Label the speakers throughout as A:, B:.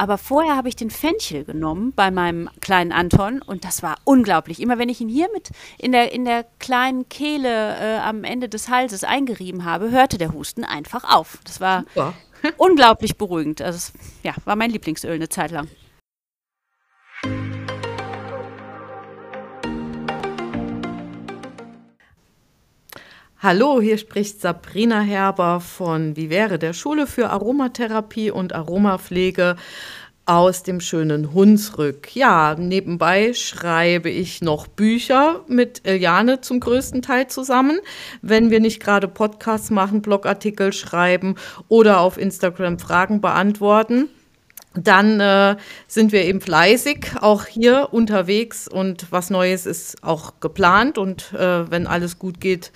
A: Aber vorher habe ich den Fenchel genommen bei meinem kleinen Anton und das war unglaublich. Immer wenn ich ihn hier mit in der, in der kleinen Kehle äh, am Ende des Halses eingerieben habe, hörte der Husten einfach auf. Das war unglaublich beruhigend. Also es, ja, war mein Lieblingsöl eine Zeit lang.
B: Hallo, hier spricht Sabrina Herber von Wie wäre der Schule für Aromatherapie und Aromapflege aus dem schönen Hunsrück. Ja, nebenbei schreibe ich noch Bücher mit Eliane zum größten Teil zusammen. Wenn wir nicht gerade Podcasts machen, Blogartikel schreiben oder auf Instagram Fragen beantworten, dann äh, sind wir eben fleißig, auch hier unterwegs und was Neues ist auch geplant und äh, wenn alles gut geht,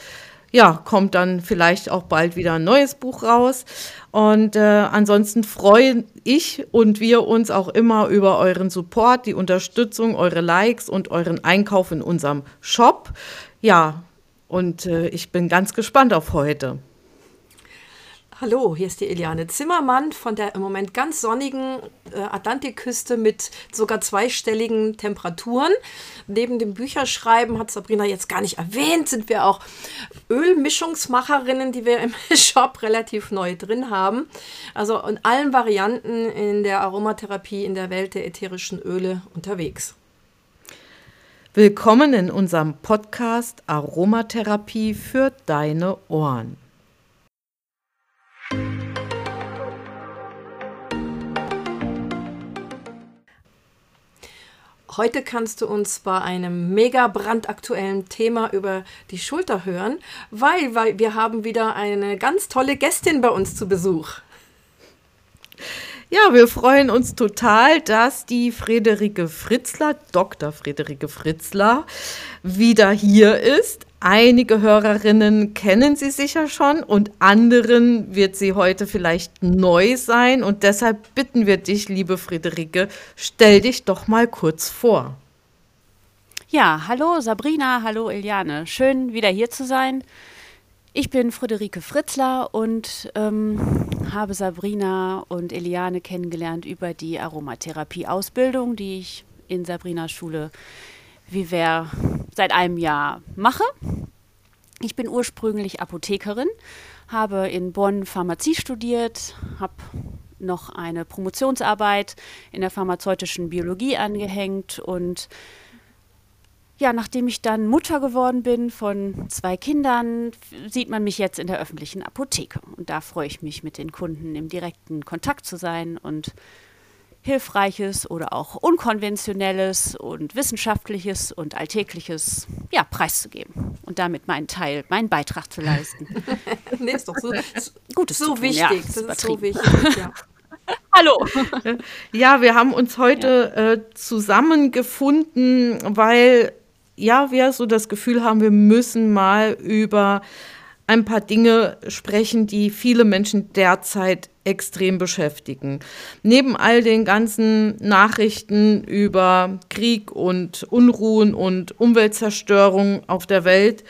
B: ja, kommt dann vielleicht auch bald wieder ein neues Buch raus. Und äh, ansonsten freuen ich und wir uns auch immer über euren Support, die Unterstützung, eure Likes und euren Einkauf in unserem Shop. Ja, und äh, ich bin ganz gespannt auf heute.
C: Hallo, hier ist die Eliane Zimmermann von der im Moment ganz sonnigen äh, Atlantikküste mit sogar zweistelligen Temperaturen. Neben dem Bücherschreiben hat Sabrina jetzt gar nicht erwähnt, sind wir auch Ölmischungsmacherinnen, die wir im Shop relativ neu drin haben. Also in allen Varianten in der Aromatherapie in der Welt der ätherischen Öle unterwegs.
B: Willkommen in unserem Podcast Aromatherapie für deine Ohren.
C: Heute kannst du uns bei einem mega brandaktuellen Thema über die Schulter hören, weil, weil wir haben wieder eine ganz tolle Gästin bei uns zu Besuch.
B: Ja, wir freuen uns total, dass die Friederike Fritzler, Dr. Friederike Fritzler, wieder hier ist. Einige Hörerinnen kennen sie sicher schon und anderen wird sie heute vielleicht neu sein. Und deshalb bitten wir dich, liebe Friederike, stell dich doch mal kurz vor.
A: Ja, hallo Sabrina, hallo Eliane. Schön wieder hier zu sein. Ich bin Friederike Fritzler und ähm, habe Sabrina und Eliane kennengelernt über die Aromatherapie-Ausbildung, die ich in Sabrinas Schule Viver seit einem Jahr mache. Ich bin ursprünglich Apothekerin, habe in Bonn Pharmazie studiert, habe noch eine Promotionsarbeit in der pharmazeutischen Biologie angehängt und ja, nachdem ich dann Mutter geworden bin von zwei Kindern, sieht man mich jetzt in der öffentlichen Apotheke. Und da freue ich mich, mit den Kunden im direkten Kontakt zu sein und Hilfreiches oder auch Unkonventionelles und Wissenschaftliches und Alltägliches ja, preiszugeben und damit meinen Teil, meinen Beitrag zu leisten.
C: nee, ist doch so, Gutes so wichtig. Ja, das ist so wichtig. Ja.
B: Hallo. Ja, wir haben uns heute ja. äh, zusammengefunden, weil ja, wir so das Gefühl haben, wir müssen mal über ein paar Dinge sprechen, die viele Menschen derzeit extrem beschäftigen. Neben all den ganzen Nachrichten über Krieg und Unruhen und Umweltzerstörung auf der Welt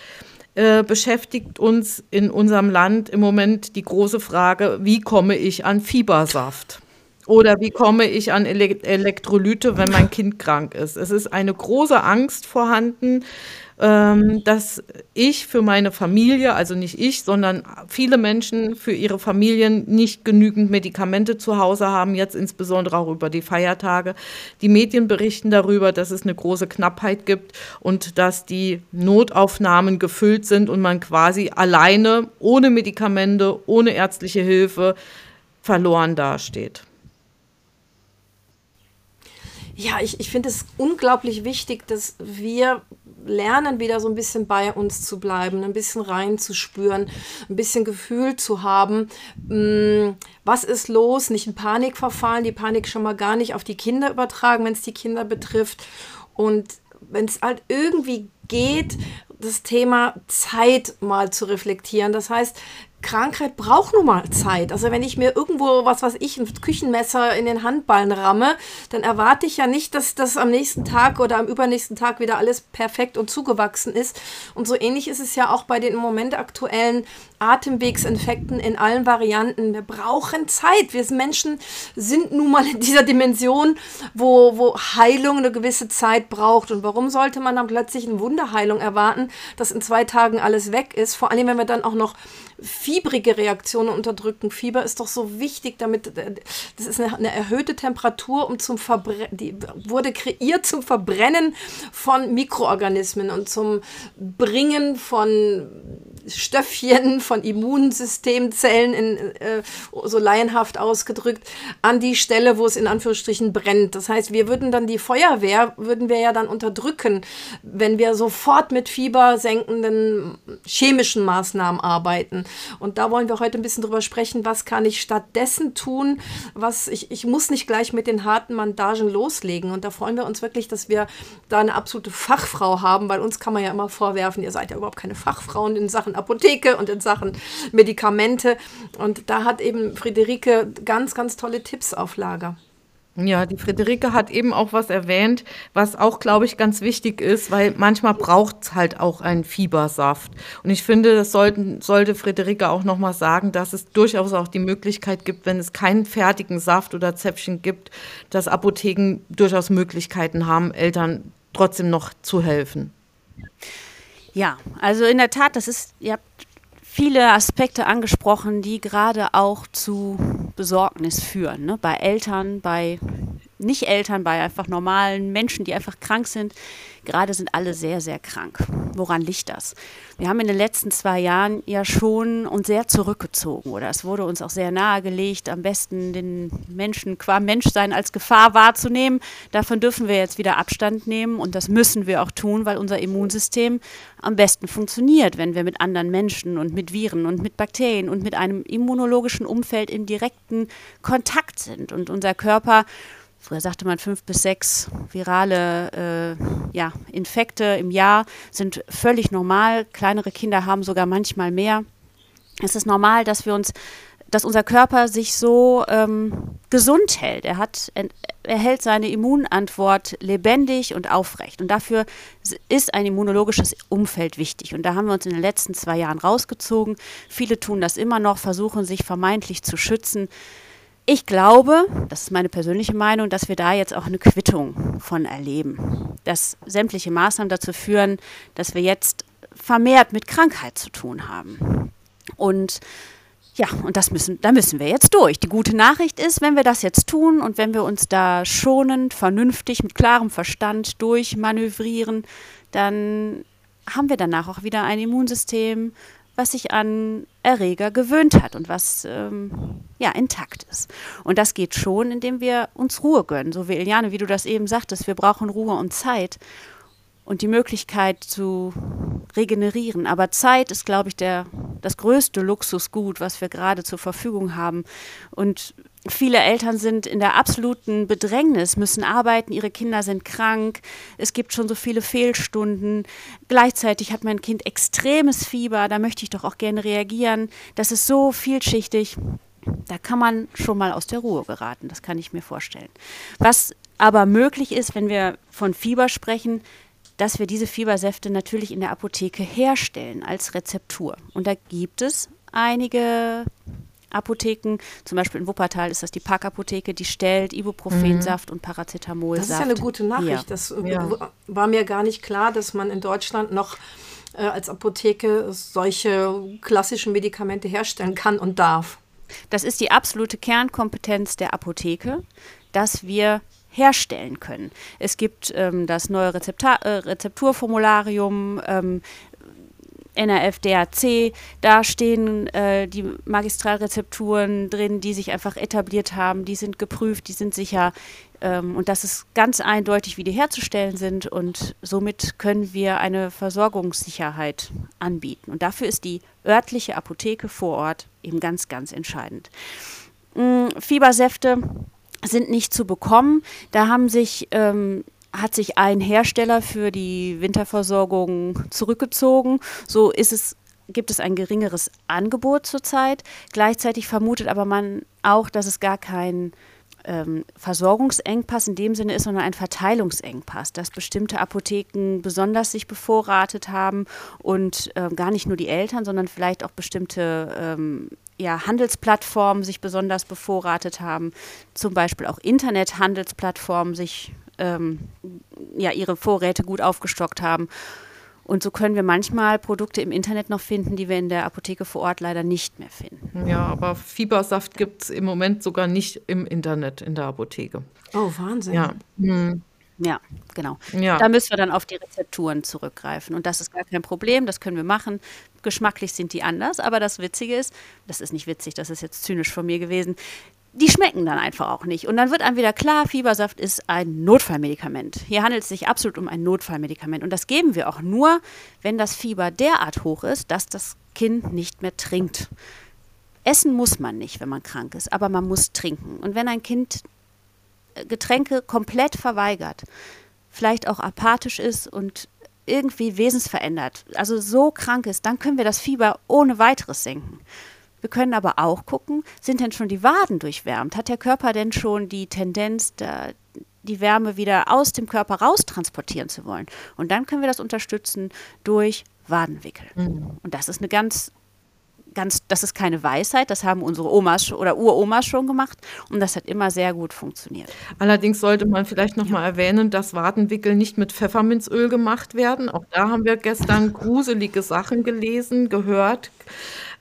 B: äh, beschäftigt uns in unserem Land im Moment die große Frage, wie komme ich an Fiebersaft? Oder wie komme ich an Elektrolyte, wenn mein Kind krank ist? Es ist eine große Angst vorhanden, ähm, dass ich für meine Familie, also nicht ich, sondern viele Menschen für ihre Familien nicht genügend Medikamente zu Hause haben, jetzt insbesondere auch über die Feiertage. Die Medien berichten darüber, dass es eine große Knappheit gibt und dass die Notaufnahmen gefüllt sind und man quasi alleine, ohne Medikamente, ohne ärztliche Hilfe verloren dasteht.
C: Ja, ich, ich finde es unglaublich wichtig, dass wir lernen, wieder so ein bisschen bei uns zu bleiben, ein bisschen reinzuspüren, ein bisschen Gefühl zu haben. Mm, was ist los? Nicht in Panik verfallen, die Panik schon mal gar nicht auf die Kinder übertragen, wenn es die Kinder betrifft. Und wenn es halt irgendwie geht, das Thema Zeit mal zu reflektieren. Das heißt, Krankheit braucht nun mal Zeit. Also wenn ich mir irgendwo, was weiß ich, ein Küchenmesser in den Handballen ramme, dann erwarte ich ja nicht, dass das am nächsten Tag oder am übernächsten Tag wieder alles perfekt und zugewachsen ist. Und so ähnlich ist es ja auch bei den im Moment aktuellen Atemwegsinfekten in allen Varianten. Wir brauchen Zeit. Wir Menschen sind nun mal in dieser Dimension, wo, wo Heilung eine gewisse Zeit braucht. Und warum sollte man dann plötzlich eine Wunderheilung erwarten, dass in zwei Tagen alles weg ist? Vor allem, wenn wir dann auch noch fiebrige Reaktionen unterdrücken. Fieber ist doch so wichtig, damit äh, das ist eine, eine erhöhte Temperatur, um zum Verbrennen, die wurde kreiert zum Verbrennen von Mikroorganismen und zum Bringen von Stöffchen, von Immunsystemzellen, in, äh, so laienhaft ausgedrückt, an die Stelle, wo es in Anführungsstrichen brennt. Das heißt, wir würden dann die Feuerwehr, würden wir ja dann unterdrücken, wenn wir sofort mit fiebersenkenden chemischen Maßnahmen arbeiten. Und da wollen wir heute ein bisschen drüber sprechen, was kann ich stattdessen tun, was ich, ich muss nicht gleich mit den harten Bandagen loslegen. Und da freuen wir uns wirklich, dass wir da eine absolute Fachfrau haben, weil uns kann man ja immer vorwerfen, ihr seid ja überhaupt keine Fachfrauen in Sachen Apotheke und in Sachen Medikamente. Und da hat eben Friederike ganz, ganz tolle Tipps auf Lager.
B: Ja, die Friederike hat eben auch was erwähnt, was auch, glaube ich, ganz wichtig ist, weil manchmal braucht es halt auch einen Fiebersaft. Und ich finde, das sollten, sollte Friederike auch nochmal sagen, dass es durchaus auch die Möglichkeit gibt, wenn es keinen fertigen Saft oder Zäpfchen gibt, dass Apotheken durchaus Möglichkeiten haben, Eltern trotzdem noch zu helfen.
A: Ja, also in der Tat, das ist, ihr habt viele Aspekte angesprochen, die gerade auch zu Besorgnis führen. Ne? Bei Eltern, bei Nicht-Eltern, bei einfach normalen Menschen, die einfach krank sind. Gerade sind alle sehr, sehr krank. Woran liegt das? Wir haben in den letzten zwei Jahren ja schon uns sehr zurückgezogen oder es wurde uns auch sehr nahegelegt, am besten den Menschen qua Menschsein als Gefahr wahrzunehmen. Davon dürfen wir jetzt wieder Abstand nehmen und das müssen wir auch tun, weil unser Immunsystem am besten funktioniert, wenn wir mit anderen Menschen und mit Viren und mit Bakterien und mit einem immunologischen Umfeld in direkten Kontakt sind und unser Körper Früher sagte man fünf bis sechs virale äh, ja, Infekte im Jahr sind völlig normal. Kleinere Kinder haben sogar manchmal mehr. Es ist normal, dass wir uns, dass unser Körper sich so ähm, gesund hält. Er hat, er hält seine Immunantwort lebendig und aufrecht. Und dafür ist ein immunologisches Umfeld wichtig. Und da haben wir uns in den letzten zwei Jahren rausgezogen. Viele tun das immer noch, versuchen sich vermeintlich zu schützen. Ich glaube, das ist meine persönliche Meinung, dass wir da jetzt auch eine Quittung von erleben. Dass sämtliche Maßnahmen dazu führen, dass wir jetzt vermehrt mit Krankheit zu tun haben. Und ja, und das müssen, da müssen wir jetzt durch. Die gute Nachricht ist, wenn wir das jetzt tun und wenn wir uns da schonend, vernünftig, mit klarem Verstand durchmanövrieren, dann haben wir danach auch wieder ein Immunsystem, was sich an Erreger gewöhnt hat und was ähm, ja intakt ist. Und das geht schon, indem wir uns Ruhe gönnen. So wie Eliane, wie du das eben sagtest, wir brauchen Ruhe und Zeit und die Möglichkeit zu regenerieren. Aber Zeit ist, glaube ich, der, das größte Luxusgut, was wir gerade zur Verfügung haben. Und Viele Eltern sind in der absoluten Bedrängnis, müssen arbeiten, ihre Kinder sind krank, es gibt schon so viele Fehlstunden. Gleichzeitig hat mein Kind extremes Fieber, da möchte ich doch auch gerne reagieren. Das ist so vielschichtig. Da kann man schon mal aus der Ruhe geraten, das kann ich mir vorstellen. Was aber möglich ist, wenn wir von Fieber sprechen, dass wir diese Fiebersäfte natürlich in der Apotheke herstellen als Rezeptur. Und da gibt es einige Apotheken, zum Beispiel in Wuppertal ist das die Parkapotheke, die stellt Ibuprofensaft mhm. und Paracetamolsaft.
C: Das ist ja eine gute Nachricht. Ja. Das äh, ja. war mir gar nicht klar, dass man in Deutschland noch äh, als Apotheke solche klassischen Medikamente herstellen kann und darf.
A: Das ist die absolute Kernkompetenz der Apotheke, dass wir herstellen können. Es gibt ähm, das neue Rezepta äh, Rezepturformularium, ähm, NRF, DAC, da stehen äh, die Magistralrezepturen drin, die sich einfach etabliert haben, die sind geprüft, die sind sicher ähm, und das ist ganz eindeutig, wie die herzustellen sind und somit können wir eine Versorgungssicherheit anbieten. Und dafür ist die örtliche Apotheke vor Ort eben ganz, ganz entscheidend. Ähm, Fiebersäfte sind nicht zu bekommen. Da haben sich ähm, hat sich ein Hersteller für die Winterversorgung zurückgezogen. So ist es gibt es ein geringeres Angebot zurzeit. Gleichzeitig vermutet aber man auch, dass es gar kein ähm, Versorgungsengpass in dem Sinne ist, sondern ein Verteilungsengpass, dass bestimmte Apotheken besonders sich bevorratet haben und äh, gar nicht nur die Eltern, sondern vielleicht auch bestimmte ähm, ja, Handelsplattformen sich besonders bevorratet haben, zum Beispiel auch Internethandelsplattformen sich ähm, ja, ihre Vorräte gut aufgestockt haben. Und so können wir manchmal Produkte im Internet noch finden, die wir in der Apotheke vor Ort leider nicht mehr finden.
B: Ja, aber Fiebersaft gibt es im Moment sogar nicht im Internet in der Apotheke.
C: Oh, Wahnsinn.
B: Ja. Hm.
A: Ja, genau.
B: Ja.
A: Da müssen wir dann auf die Rezepturen zurückgreifen. Und das ist gar kein Problem, das können wir machen. Geschmacklich sind die anders, aber das Witzige ist, das ist nicht witzig, das ist jetzt zynisch von mir gewesen, die schmecken dann einfach auch nicht. Und dann wird einem wieder klar, Fiebersaft ist ein Notfallmedikament. Hier handelt es sich absolut um ein Notfallmedikament. Und das geben wir auch nur, wenn das Fieber derart hoch ist, dass das Kind nicht mehr trinkt. Essen muss man nicht, wenn man krank ist, aber man muss trinken. Und wenn ein Kind Getränke komplett verweigert, vielleicht auch apathisch ist und irgendwie wesensverändert, also so krank ist, dann können wir das Fieber ohne weiteres senken. Wir können aber auch gucken, sind denn schon die Waden durchwärmt? Hat der Körper denn schon die Tendenz, die Wärme wieder aus dem Körper raus transportieren zu wollen? Und dann können wir das unterstützen durch Wadenwickel. Mhm. Und das ist eine ganz ganz, das ist keine Weisheit, das haben unsere Omas oder Uromas schon gemacht und das hat immer sehr gut funktioniert.
B: Allerdings sollte man vielleicht noch ja. mal erwähnen, dass Wadenwickel nicht mit Pfefferminzöl gemacht werden. Auch da haben wir gestern gruselige Sachen gelesen, gehört.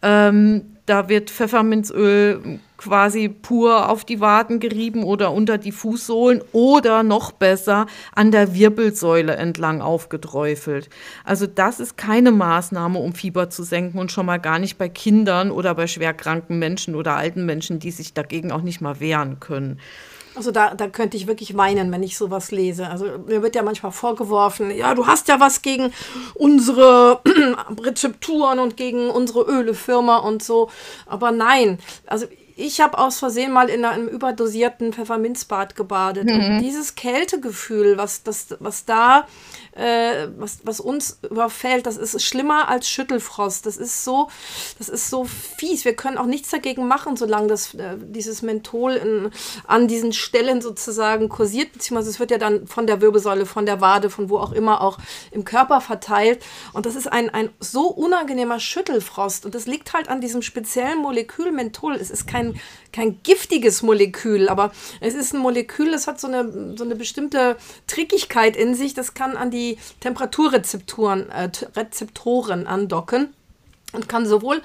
B: Ähm, da wird Pfefferminzöl quasi pur auf die Waden gerieben oder unter die Fußsohlen oder noch besser an der Wirbelsäule entlang aufgeträufelt. Also das ist keine Maßnahme, um Fieber zu senken und schon mal gar nicht bei Kindern oder bei schwerkranken Menschen oder alten Menschen, die sich dagegen auch nicht mal wehren können.
C: Also da, da könnte ich wirklich weinen, wenn ich sowas lese. Also mir wird ja manchmal vorgeworfen, ja, du hast ja was gegen unsere Rezepturen und gegen unsere Ölefirma und so. Aber nein, also ich habe aus Versehen mal in einem überdosierten Pfefferminzbad gebadet. Mhm. Und dieses Kältegefühl, was, das, was da äh, was, was uns überfällt, das ist schlimmer als Schüttelfrost. Das ist so, das ist so fies. Wir können auch nichts dagegen machen, solange das, äh, dieses Menthol in, an diesen Stellen sozusagen kursiert, beziehungsweise es wird ja dann von der Wirbelsäule, von der Wade, von wo auch immer auch im Körper verteilt. Und das ist ein, ein so unangenehmer Schüttelfrost. Und das liegt halt an diesem speziellen Molekül Menthol. Es ist kein, kein giftiges Molekül, aber es ist ein Molekül, das hat so eine, so eine bestimmte Trickigkeit in sich. Das kann an die Temperaturrezeptoren äh, Rezeptoren andocken und kann sowohl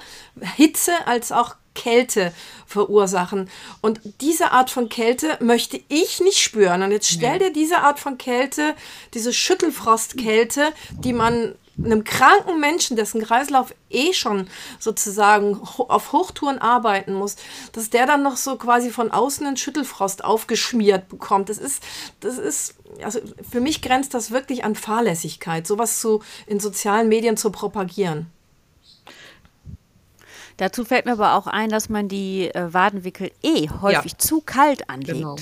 C: Hitze als auch Kälte verursachen. Und diese Art von Kälte möchte ich nicht spüren. Und jetzt stell dir diese Art von Kälte, diese Schüttelfrostkälte, die man einem kranken Menschen, dessen Kreislauf eh schon sozusagen auf Hochtouren arbeiten muss, dass der dann noch so quasi von außen einen Schüttelfrost aufgeschmiert bekommt. Das ist, das ist, also für mich grenzt das wirklich an Fahrlässigkeit, sowas zu, in sozialen Medien zu propagieren.
A: Dazu fällt mir aber auch ein, dass man die äh, Wadenwickel eh häufig ja. zu kalt anlegt. Genau.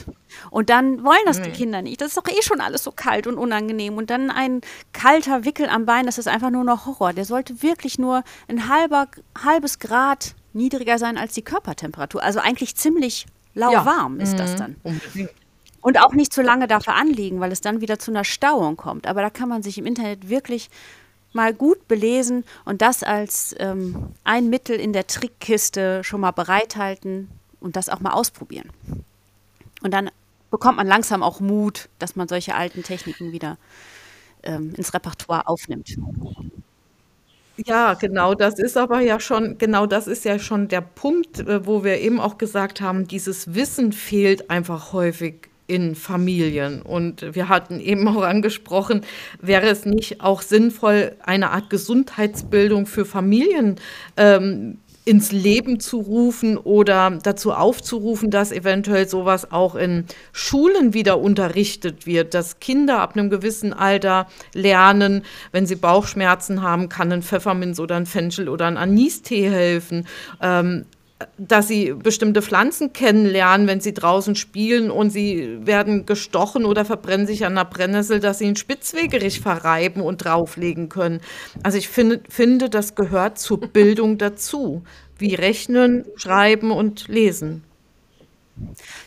A: Und dann wollen das die Kinder nicht. Das ist doch eh schon alles so kalt und unangenehm. Und dann ein kalter Wickel am Bein, das ist einfach nur noch Horror. Der sollte wirklich nur ein halber, halbes Grad niedriger sein als die Körpertemperatur. Also eigentlich ziemlich lauwarm ja. ist mhm. das dann. Unbedingt. Und auch nicht zu lange dafür anliegen, weil es dann wieder zu einer Stauung kommt. Aber da kann man sich im Internet wirklich mal gut belesen und das als ähm, ein Mittel in der Trickkiste schon mal bereithalten und das auch mal ausprobieren. Und dann bekommt man langsam auch Mut, dass man solche alten Techniken wieder ähm, ins Repertoire aufnimmt.
B: Ja, genau, das ist aber ja schon, genau das ist ja schon der Punkt, äh, wo wir eben auch gesagt haben, dieses Wissen fehlt einfach häufig in Familien. Und wir hatten eben auch angesprochen, wäre es nicht auch sinnvoll, eine Art Gesundheitsbildung für Familien ähm, ins Leben zu rufen oder dazu aufzurufen, dass eventuell sowas auch in Schulen wieder unterrichtet wird, dass Kinder ab einem gewissen Alter lernen, wenn sie Bauchschmerzen haben, kann ein Pfefferminz oder ein Fenchel oder ein Anistee helfen. Ähm, dass sie bestimmte Pflanzen kennenlernen, wenn sie draußen spielen und sie werden gestochen oder verbrennen sich an der Brennnessel, dass sie einen Spitzwegerich verreiben und drauflegen können. Also ich finde, finde, das gehört zur Bildung dazu, wie Rechnen, Schreiben und Lesen.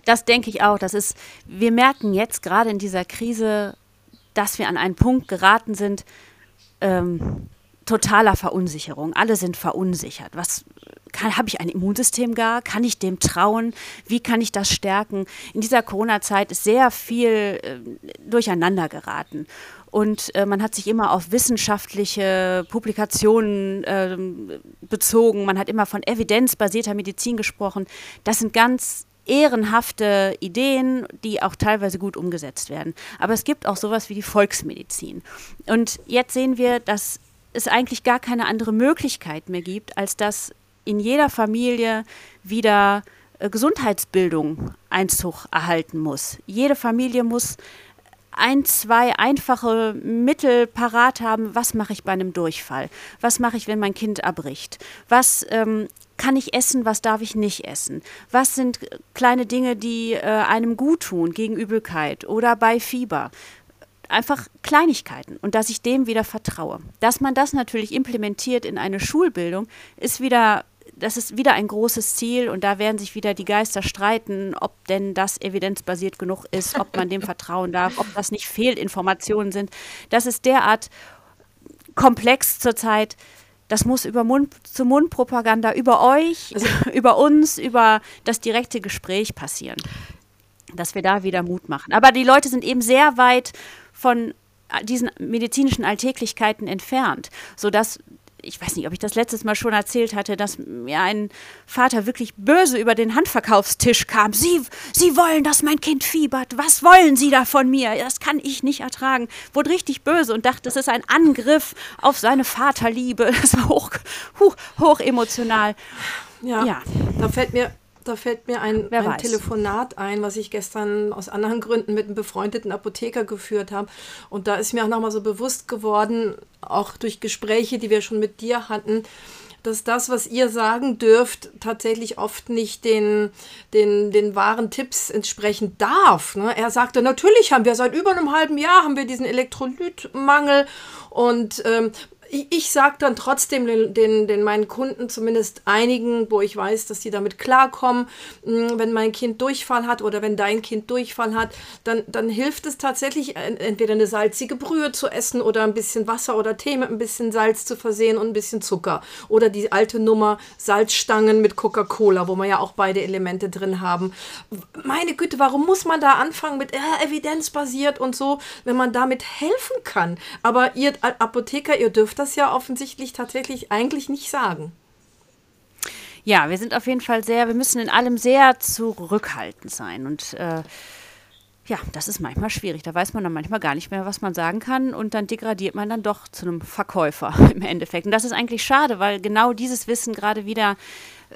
A: Das denke ich auch. Das ist, wir merken jetzt gerade in dieser Krise, dass wir an einen Punkt geraten sind, ähm, totaler Verunsicherung. Alle sind verunsichert. Was habe ich ein Immunsystem gar? Kann ich dem trauen? Wie kann ich das stärken? In dieser Corona-Zeit ist sehr viel äh, durcheinander geraten. Und äh, man hat sich immer auf wissenschaftliche Publikationen äh, bezogen. Man hat immer von evidenzbasierter Medizin gesprochen. Das sind ganz ehrenhafte Ideen, die auch teilweise gut umgesetzt werden. Aber es gibt auch sowas wie die Volksmedizin. Und jetzt sehen wir, dass es eigentlich gar keine andere Möglichkeit mehr gibt, als dass in jeder Familie wieder äh, Gesundheitsbildung Einzug erhalten muss. Jede Familie muss ein, zwei einfache Mittel parat haben. Was mache ich bei einem Durchfall? Was mache ich, wenn mein Kind abbricht? Was ähm, kann ich essen? Was darf ich nicht essen? Was sind kleine Dinge, die äh, einem gut tun gegen Übelkeit oder bei Fieber? einfach Kleinigkeiten und dass ich dem wieder vertraue. Dass man das natürlich implementiert in eine Schulbildung, ist wieder das ist wieder ein großes Ziel und da werden sich wieder die Geister streiten, ob denn das evidenzbasiert genug ist, ob man dem vertrauen darf, ob das nicht Fehlinformationen sind. Das ist derart komplex zurzeit. Das muss über Mund zu Mund Propaganda über euch, also, über uns, über das direkte Gespräch passieren. Dass wir da wieder Mut machen. Aber die Leute sind eben sehr weit von diesen medizinischen Alltäglichkeiten entfernt, sodass ich weiß nicht, ob ich das letztes Mal schon erzählt hatte, dass mir ein Vater wirklich böse über den Handverkaufstisch kam. Sie, Sie wollen, dass mein Kind fiebert. Was wollen Sie da von mir? Das kann ich nicht ertragen. Wurde richtig böse und dachte, es ist ein Angriff auf seine Vaterliebe. Das war hoch, hoch, hoch emotional.
C: Ja, ja, da fällt mir da fällt mir ein, ein Telefonat ein, was ich gestern aus anderen Gründen mit einem befreundeten Apotheker geführt habe. Und da ist mir auch nochmal so bewusst geworden, auch durch Gespräche, die wir schon mit dir hatten, dass das, was ihr sagen dürft, tatsächlich oft nicht den, den, den wahren Tipps entsprechen darf. Ne? Er sagte, natürlich haben wir seit über einem halben Jahr haben wir diesen Elektrolytmangel und ähm, ich, ich sage dann trotzdem den, den, den meinen Kunden, zumindest einigen, wo ich weiß, dass die damit klarkommen, hm, wenn mein Kind Durchfall hat oder wenn dein Kind Durchfall hat, dann, dann hilft es tatsächlich, entweder eine salzige Brühe zu essen oder ein bisschen Wasser oder Tee mit ein bisschen Salz zu versehen und ein bisschen Zucker. Oder die alte Nummer Salzstangen mit Coca-Cola, wo wir ja auch beide Elemente drin haben. Meine Güte, warum muss man da anfangen mit äh, evidenzbasiert und so, wenn man damit helfen kann? Aber ihr Apotheker, ihr dürft das ja offensichtlich tatsächlich eigentlich nicht sagen.
A: Ja, wir sind auf jeden Fall sehr, wir müssen in allem sehr zurückhaltend sein und äh, ja, das ist manchmal schwierig. Da weiß man dann manchmal gar nicht mehr, was man sagen kann und dann degradiert man dann doch zu einem Verkäufer im Endeffekt. Und das ist eigentlich schade, weil genau dieses Wissen gerade wieder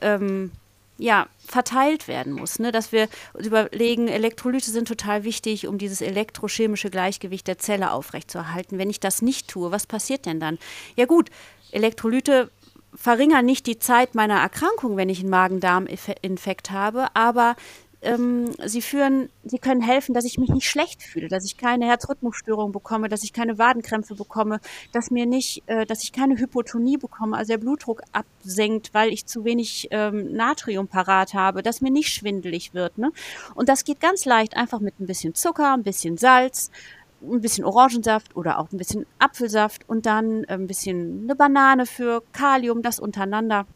A: ähm, ja, verteilt werden muss. Ne? Dass wir uns überlegen, Elektrolyte sind total wichtig, um dieses elektrochemische Gleichgewicht der Zelle aufrechtzuerhalten. Wenn ich das nicht tue, was passiert denn dann? Ja gut, Elektrolyte verringern nicht die Zeit meiner Erkrankung, wenn ich einen Magen-Darm-Infekt habe, aber ähm, sie führen, sie können helfen, dass ich mich nicht schlecht fühle, dass ich keine Herzrhythmusstörung bekomme, dass ich keine Wadenkrämpfe bekomme, dass mir nicht, äh, dass ich keine Hypotonie bekomme, also der Blutdruck absenkt, weil ich zu wenig ähm, Natrium parat habe, dass mir nicht schwindelig wird. Ne? Und das geht ganz leicht, einfach mit ein bisschen Zucker, ein bisschen Salz, ein bisschen Orangensaft oder auch ein bisschen Apfelsaft und dann ein bisschen eine Banane für Kalium, das untereinander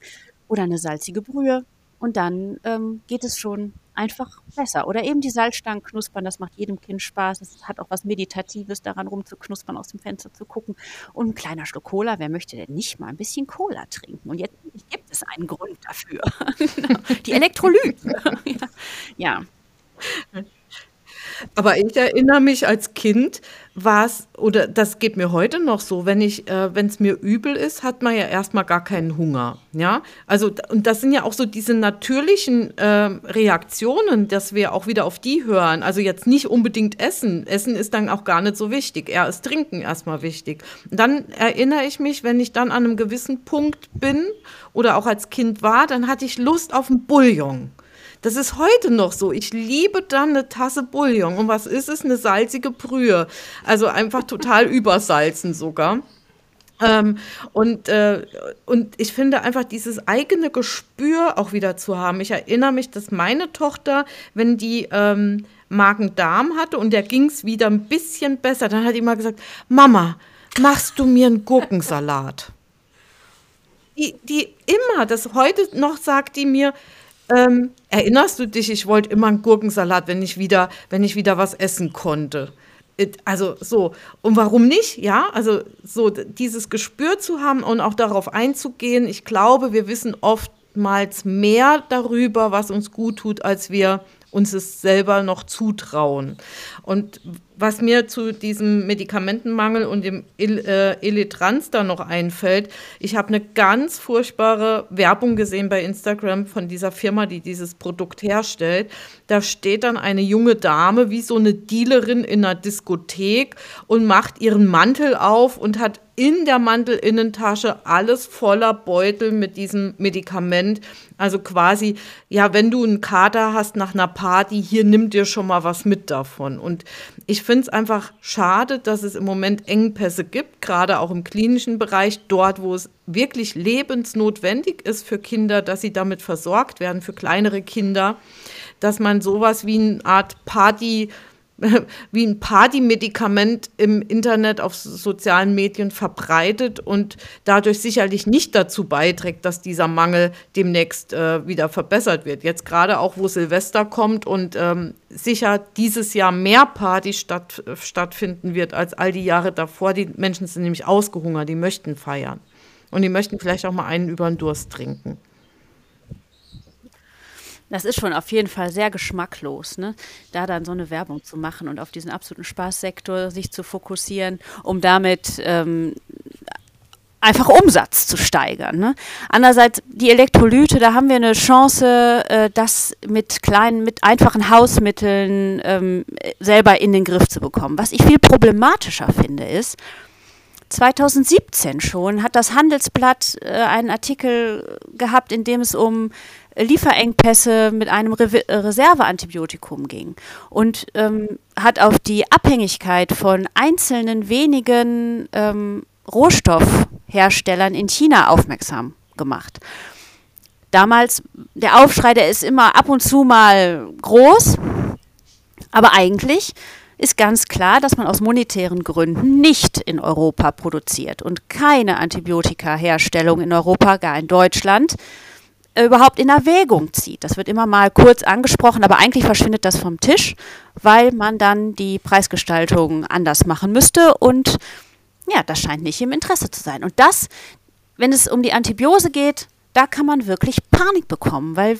A: oder eine salzige Brühe. Und dann ähm, geht es schon einfach besser. Oder eben die Salzstangen knuspern, das macht jedem Kind Spaß. Es hat auch was Meditatives daran rumzuknuspern, aus dem Fenster zu gucken. Und ein kleiner Schluck Cola, wer möchte denn nicht mal ein bisschen Cola trinken? Und jetzt gibt es einen Grund dafür. die Elektrolyte. ja. ja.
B: Aber ich erinnere mich als Kind, war es, oder das geht mir heute noch so, wenn ich, äh, wenn es mir übel ist, hat man ja erstmal gar keinen Hunger. Ja, also, und das sind ja auch so diese natürlichen äh, Reaktionen, dass wir auch wieder auf die hören. Also jetzt nicht unbedingt essen. Essen ist dann auch gar nicht so wichtig. Eher ist Trinken erstmal wichtig. dann erinnere ich mich, wenn ich dann an einem gewissen Punkt bin oder auch als Kind war, dann hatte ich Lust auf ein Bouillon. Das ist heute noch so. Ich liebe dann eine Tasse Bouillon. Und was ist es? Eine salzige Brühe. Also einfach total übersalzen sogar. Ähm, und, äh, und ich finde einfach dieses eigene Gespür auch wieder zu haben. Ich erinnere mich, dass meine Tochter, wenn die ähm, Magen-Darm hatte und der ging es wieder ein bisschen besser, dann hat die immer gesagt, Mama, machst du mir einen Gurkensalat? Die, die immer, das heute noch sagt die mir, ähm, erinnerst du dich, ich wollte immer einen Gurkensalat, wenn ich wieder, wenn ich wieder was essen konnte. Also so. Und warum nicht? Ja, also so dieses Gespür zu haben und auch darauf einzugehen. Ich glaube, wir wissen oftmals mehr darüber, was uns gut tut, als wir uns es selber noch zutrauen. Und was mir zu diesem Medikamentenmangel und dem äh, Eletrans da noch einfällt, ich habe eine ganz furchtbare Werbung gesehen bei Instagram von dieser Firma, die dieses Produkt herstellt. Da steht dann eine junge Dame wie so eine Dealerin in einer Diskothek und macht ihren Mantel auf und hat in der Mantelinnentasche alles voller Beutel mit diesem Medikament. Also quasi, ja, wenn du einen Kater hast nach einer Party, hier nimm dir schon mal was mit davon. Und ich finde es einfach schade, dass es im Moment Engpässe gibt, gerade auch im klinischen Bereich, dort, wo es wirklich lebensnotwendig ist für Kinder, dass sie damit versorgt werden, für kleinere Kinder, dass man sowas wie eine Art Party wie ein Partymedikament im Internet auf sozialen Medien verbreitet und dadurch sicherlich nicht dazu beiträgt, dass dieser Mangel demnächst äh, wieder verbessert wird. Jetzt gerade auch, wo Silvester kommt und ähm, sicher dieses Jahr mehr Party statt, äh, stattfinden wird als all die Jahre davor. Die Menschen sind nämlich ausgehungert, die möchten feiern. Und die möchten vielleicht auch mal einen über den Durst trinken.
A: Das ist schon auf jeden Fall sehr geschmacklos, ne? da dann so eine Werbung zu machen und auf diesen absoluten Spaßsektor sich zu fokussieren, um damit ähm, einfach Umsatz zu steigern. Ne? Andererseits die Elektrolyte, da haben wir eine Chance, äh, das mit kleinen, mit einfachen Hausmitteln ähm, selber in den Griff zu bekommen. Was ich viel problematischer finde, ist, 2017 schon hat das Handelsblatt äh, einen Artikel gehabt, in dem es um Lieferengpässe mit einem Re Reserveantibiotikum ging und ähm, hat auf die Abhängigkeit von einzelnen wenigen ähm, Rohstoffherstellern in China aufmerksam gemacht. Damals, der Aufschrei, der ist immer ab und zu mal groß, aber eigentlich ist ganz klar, dass man aus monetären Gründen nicht in Europa produziert und keine Antibiotikaherstellung in Europa, gar in Deutschland, äh, überhaupt in Erwägung zieht. Das wird immer mal kurz angesprochen, aber eigentlich verschwindet das vom Tisch, weil man dann die Preisgestaltung anders machen müsste und ja, das scheint nicht im Interesse zu sein. Und das, wenn es um die Antibiose geht, da kann man wirklich Panik bekommen, weil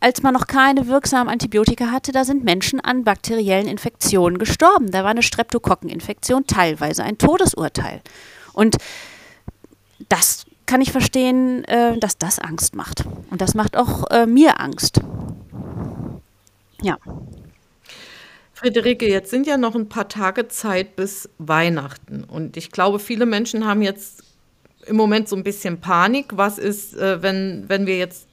A: als man noch keine wirksamen Antibiotika hatte, da sind Menschen an bakteriellen Infektionen gestorben. Da war eine Streptokokkeninfektion teilweise ein Todesurteil. Und das kann ich verstehen, äh, dass das Angst macht. Und das macht auch äh, mir Angst. Ja.
B: Friederike, jetzt sind ja noch ein paar Tage Zeit bis Weihnachten. Und ich glaube, viele Menschen haben jetzt im Moment so ein bisschen Panik. Was ist, äh, wenn, wenn wir jetzt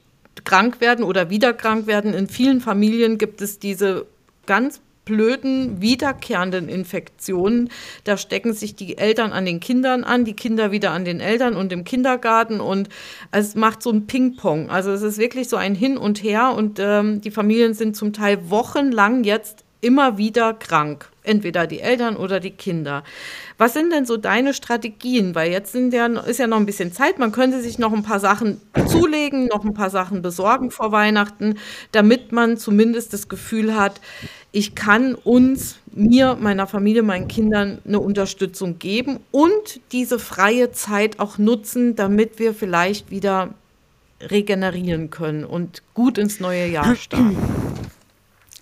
B: krank werden oder wieder krank werden? In vielen Familien gibt es diese ganz blöden, wiederkehrenden Infektionen. Da stecken sich die Eltern an den Kindern an, die Kinder wieder an den Eltern und im Kindergarten und es macht so ein Ping-Pong. Also es ist wirklich so ein Hin und Her und ähm, die Familien sind zum Teil wochenlang jetzt immer wieder krank. Entweder die Eltern oder die Kinder. Was sind denn so deine Strategien? Weil jetzt ja, ist ja noch ein bisschen Zeit. Man könnte sich noch ein paar Sachen zulegen, noch ein paar Sachen besorgen vor Weihnachten, damit man zumindest das Gefühl hat, ich kann uns, mir, meiner Familie, meinen Kindern eine Unterstützung geben und diese freie Zeit auch nutzen, damit wir vielleicht wieder regenerieren können und gut ins neue Jahr starten.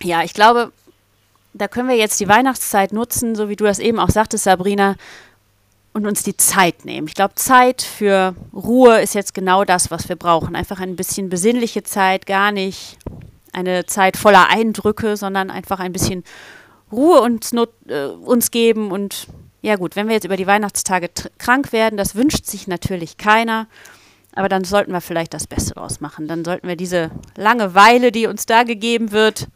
A: Ja, ich glaube, da können wir jetzt die Weihnachtszeit nutzen, so wie du das eben auch sagtest, Sabrina, und uns die Zeit nehmen. Ich glaube, Zeit für Ruhe ist jetzt genau das, was wir brauchen. Einfach ein bisschen besinnliche Zeit, gar nicht eine Zeit voller Eindrücke, sondern einfach ein bisschen Ruhe uns, äh, uns geben. Und ja gut, wenn wir jetzt über die Weihnachtstage krank werden, das wünscht sich natürlich keiner. Aber dann sollten wir vielleicht das Beste draus machen. Dann sollten wir diese Langeweile, die uns da gegeben wird,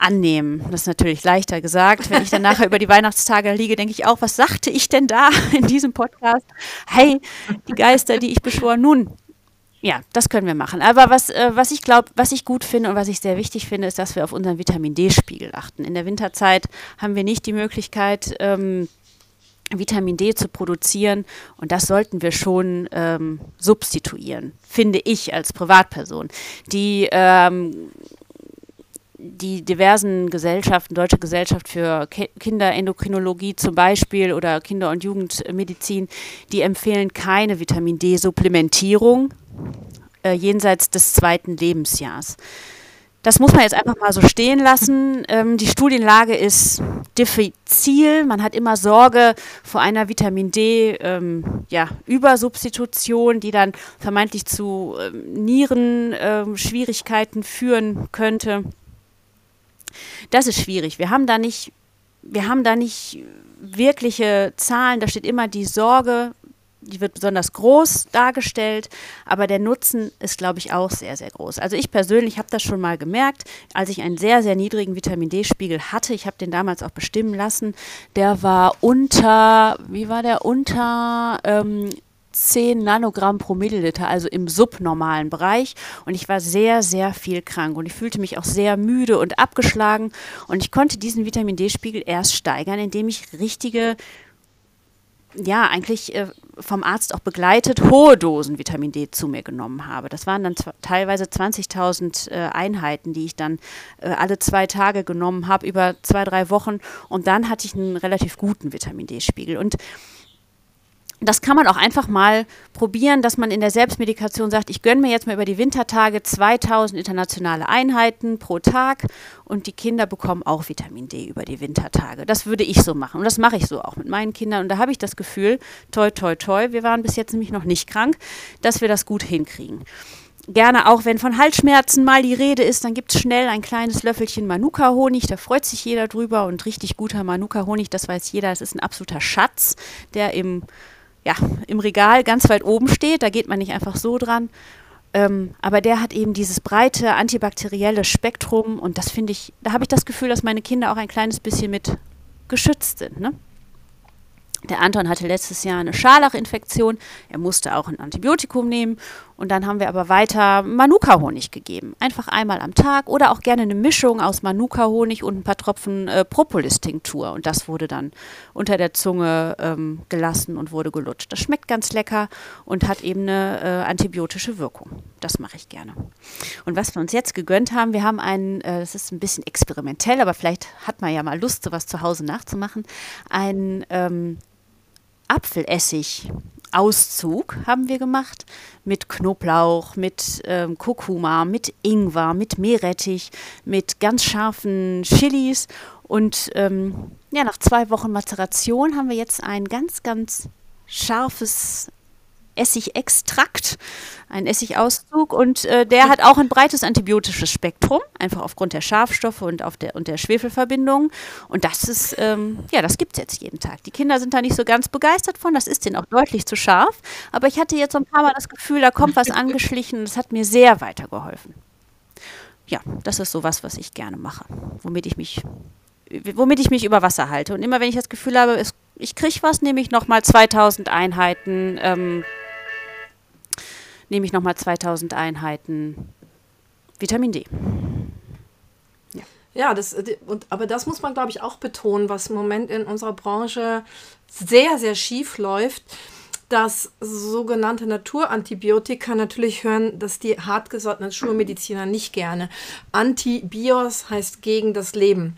A: annehmen. Das ist natürlich leichter gesagt. Wenn ich dann nachher über die Weihnachtstage liege, denke ich auch, was sagte ich denn da in diesem Podcast? Hey, die Geister, die ich beschwor. Nun, ja, das können wir machen. Aber was, äh, was ich glaube, was ich gut finde und was ich sehr wichtig finde, ist, dass wir auf unseren Vitamin D-Spiegel achten. In der Winterzeit haben wir nicht die Möglichkeit, ähm, Vitamin D zu produzieren und das sollten wir schon ähm, substituieren, finde ich als Privatperson. Die ähm, die diversen Gesellschaften, Deutsche Gesellschaft für Kinderendokrinologie zum Beispiel oder Kinder- und Jugendmedizin, die empfehlen keine Vitamin D-Supplementierung äh, jenseits des zweiten Lebensjahrs. Das muss man jetzt einfach mal so stehen lassen. Ähm, die Studienlage ist diffizil. Man hat immer Sorge vor einer Vitamin D-Übersubstitution, ähm, ja, die dann vermeintlich zu ähm, Nierenschwierigkeiten ähm, führen könnte. Das ist schwierig. Wir haben da nicht, wir haben da nicht wirkliche Zahlen. Da steht immer die Sorge, die wird besonders groß dargestellt, aber der Nutzen ist, glaube ich, auch sehr, sehr groß. Also ich persönlich habe das schon mal gemerkt, als ich einen sehr, sehr niedrigen Vitamin D-Spiegel hatte. Ich habe den damals auch bestimmen lassen. Der war unter, wie war der, unter ähm, 10 Nanogramm pro Milliliter, also im subnormalen Bereich. Und ich war sehr, sehr viel krank und ich fühlte mich auch sehr müde und abgeschlagen. Und ich konnte diesen Vitamin D-Spiegel erst steigern, indem ich richtige, ja, eigentlich äh, vom Arzt auch begleitet, hohe Dosen Vitamin D zu mir genommen habe. Das waren dann teilweise 20.000 äh, Einheiten, die ich dann äh, alle zwei Tage genommen habe, über zwei, drei Wochen. Und dann hatte ich einen relativ guten Vitamin D-Spiegel. Und das kann man auch einfach mal probieren, dass man in der Selbstmedikation sagt, ich gönne mir jetzt mal über die Wintertage 2000 internationale Einheiten pro Tag und die Kinder bekommen auch Vitamin D über die Wintertage. Das würde ich so machen und das mache ich so auch mit meinen Kindern und da habe ich das Gefühl, toi, toi, toi, wir waren bis jetzt nämlich noch nicht krank, dass wir das gut hinkriegen. Gerne auch, wenn von Halsschmerzen mal die Rede ist, dann gibt es schnell ein kleines Löffelchen Manuka-Honig. Da freut sich jeder drüber. Und richtig guter Manuka-Honig, das weiß jeder, das ist ein absoluter Schatz, der im ja, im Regal ganz weit oben steht. Da geht man nicht einfach so dran. Ähm, aber der hat eben dieses breite antibakterielle Spektrum und das finde ich, da habe ich das Gefühl, dass meine Kinder auch ein kleines bisschen mit geschützt sind. Ne? Der Anton hatte letztes Jahr eine Scharlachinfektion. Er musste auch ein Antibiotikum nehmen. Und dann haben wir aber weiter Manuka-Honig gegeben. Einfach einmal am Tag oder auch gerne eine Mischung aus Manuka-Honig und ein paar Tropfen äh, Propolis-Tinktur. Und das wurde dann unter der Zunge ähm, gelassen und wurde gelutscht. Das schmeckt ganz lecker und hat eben eine äh, antibiotische Wirkung. Das mache ich gerne. Und was wir uns jetzt gegönnt haben, wir haben einen, äh, das ist ein bisschen experimentell, aber vielleicht hat man ja mal Lust, sowas zu Hause nachzumachen, einen ähm, Apfelessig Auszug haben wir gemacht mit Knoblauch, mit ähm, Kurkuma, mit Ingwer, mit Meerrettich, mit ganz scharfen Chilis. Und ähm, ja, nach zwei Wochen Mazeration haben wir jetzt ein ganz, ganz scharfes Essigextrakt, ein Essigauszug und äh, der hat auch ein breites antibiotisches Spektrum, einfach aufgrund der Schafstoffe und, auf der, und der Schwefelverbindungen. Und das ist, ähm, ja, das gibt es jetzt jeden Tag. Die Kinder sind da nicht so ganz begeistert von, das ist denen auch deutlich zu scharf. Aber ich hatte jetzt so ein paar Mal das Gefühl, da kommt was angeschlichen und das hat mir sehr weitergeholfen. Ja, das ist sowas, was ich gerne mache, womit ich mich womit ich mich über Wasser halte. Und immer wenn ich das Gefühl habe, es, ich kriege was, nehme ich nochmal 2000 Einheiten ähm, nehme ich nochmal 2000 Einheiten Vitamin D.
C: Ja. Ja, das, und, aber das muss man, glaube ich, auch betonen, was im Moment in unserer Branche sehr, sehr schief läuft dass sogenannte Naturantibiotika natürlich hören, dass die hartgesottenen Schulmediziner nicht gerne. Antibios heißt gegen das Leben.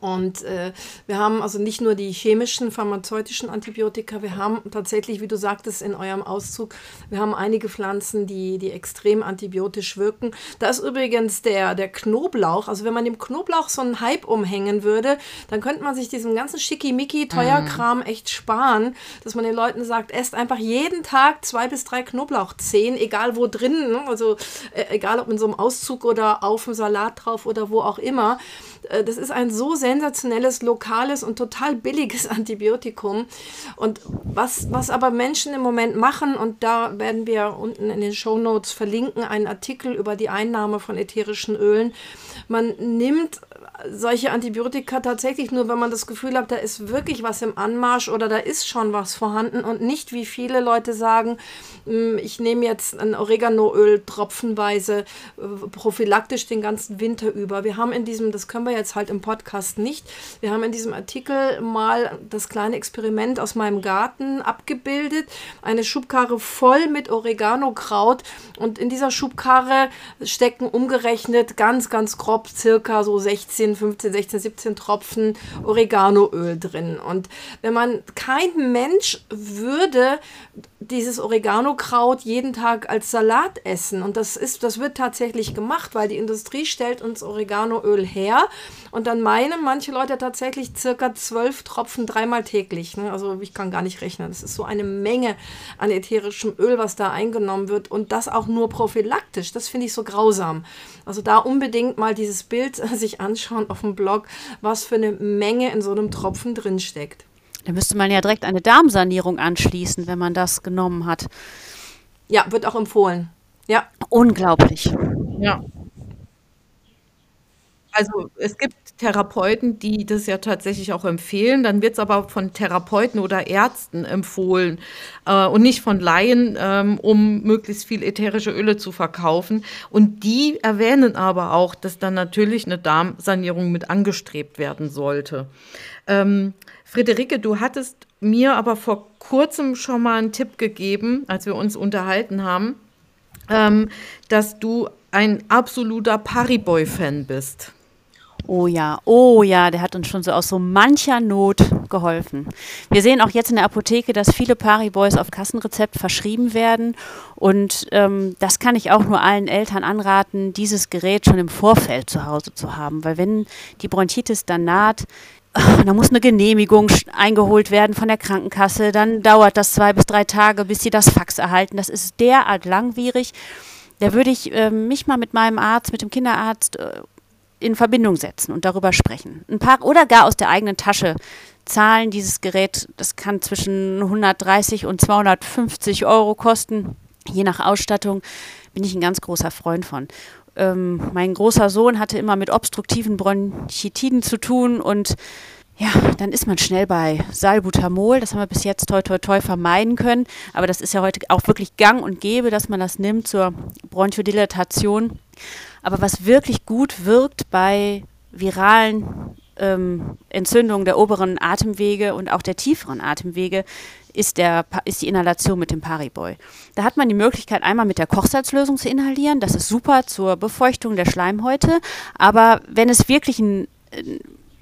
C: Und äh, wir haben also nicht nur die chemischen, pharmazeutischen Antibiotika, wir haben tatsächlich, wie du sagtest in eurem Auszug, wir haben einige Pflanzen, die, die extrem antibiotisch wirken. Da ist übrigens der, der Knoblauch, also wenn man dem Knoblauch so einen Hype umhängen würde, dann könnte man sich diesen ganzen schickimicki Teuerkram mm. echt sparen, dass man den Leuten sagt, esst einfach jeden Tag zwei bis drei Knoblauchzehen, egal wo drin, ne? also äh, egal ob in so einem Auszug oder auf dem Salat drauf oder wo auch immer. Äh, das ist ein so sensationelles, lokales und total billiges Antibiotikum. Und was, was aber Menschen im Moment machen, und da werden wir unten in den Show Notes verlinken, einen Artikel über die Einnahme von ätherischen Ölen. Man nimmt solche Antibiotika tatsächlich nur, wenn man das Gefühl hat, da ist wirklich was im Anmarsch oder da ist schon was vorhanden und nicht wie viele Leute sagen, hm, ich nehme jetzt ein Oreganoöl tropfenweise äh, prophylaktisch den ganzen Winter über. Wir haben in diesem, das können wir jetzt halt im Podcast nicht, wir haben in diesem Artikel mal das kleine Experiment aus meinem Garten abgebildet, eine Schubkarre voll mit Oregano-Kraut und in dieser Schubkarre stecken umgerechnet ganz, ganz grob circa so 16 16, 15, 16, 17 Tropfen Oreganoöl drin. Und wenn man, kein Mensch würde dieses Oregano-Kraut jeden Tag als Salat essen. Und das ist, das wird tatsächlich gemacht, weil die Industrie stellt uns Oreganoöl her. Und dann meinen manche Leute tatsächlich circa zwölf Tropfen dreimal täglich. Ne? Also ich kann gar nicht rechnen. Das ist so eine Menge an ätherischem Öl, was da eingenommen wird. Und das auch nur prophylaktisch. Das finde ich so grausam. Also da unbedingt mal dieses Bild sich anschauen auf dem Blog, was für eine Menge in so einem Tropfen drin steckt.
A: Da müsste man ja direkt eine Darmsanierung anschließen, wenn man das genommen hat.
C: Ja, wird auch empfohlen. Ja.
A: Unglaublich.
B: Ja. Also es gibt Therapeuten, die das ja tatsächlich auch empfehlen. Dann wird es aber von Therapeuten oder Ärzten empfohlen äh, und nicht von Laien, ähm, um möglichst viel ätherische Öle zu verkaufen. Und die erwähnen aber auch, dass dann natürlich eine Darmsanierung mit angestrebt werden sollte. Ähm, Friederike, du hattest mir aber vor kurzem schon mal einen Tipp gegeben, als wir uns unterhalten haben, ähm, dass du ein absoluter Pariboy-Fan bist.
A: Oh ja, oh ja, der hat uns schon so aus so mancher Not geholfen. Wir sehen auch jetzt in der Apotheke, dass viele Pariboys auf Kassenrezept verschrieben werden. Und ähm, das kann ich auch nur allen Eltern anraten, dieses Gerät schon im Vorfeld zu Hause zu haben. Weil wenn die Bronchitis dann naht, da muss eine Genehmigung eingeholt werden von der Krankenkasse. Dann dauert das zwei bis drei Tage, bis sie das Fax erhalten. Das ist derart langwierig. Da würde ich äh, mich mal mit meinem Arzt, mit dem Kinderarzt äh, in Verbindung setzen und darüber sprechen. Ein paar oder gar aus der eigenen Tasche zahlen dieses Gerät. Das kann zwischen 130 und 250 Euro kosten, je nach Ausstattung. Bin ich ein ganz großer Freund von ähm, mein großer Sohn hatte immer mit obstruktiven Bronchitiden zu tun und ja, dann ist man schnell bei Salbutamol. Das haben wir bis jetzt toi toi toi vermeiden können. Aber das ist ja heute auch wirklich gang und gäbe, dass man das nimmt zur Bronchodilatation. Aber was wirklich gut wirkt bei viralen ähm, Entzündungen der oberen Atemwege und auch der tieferen Atemwege, ist, der, ist die Inhalation mit dem Pariboy. Da hat man die Möglichkeit, einmal mit der Kochsalzlösung zu inhalieren. Das ist super zur Befeuchtung der Schleimhäute. Aber wenn es wirklich ein, äh,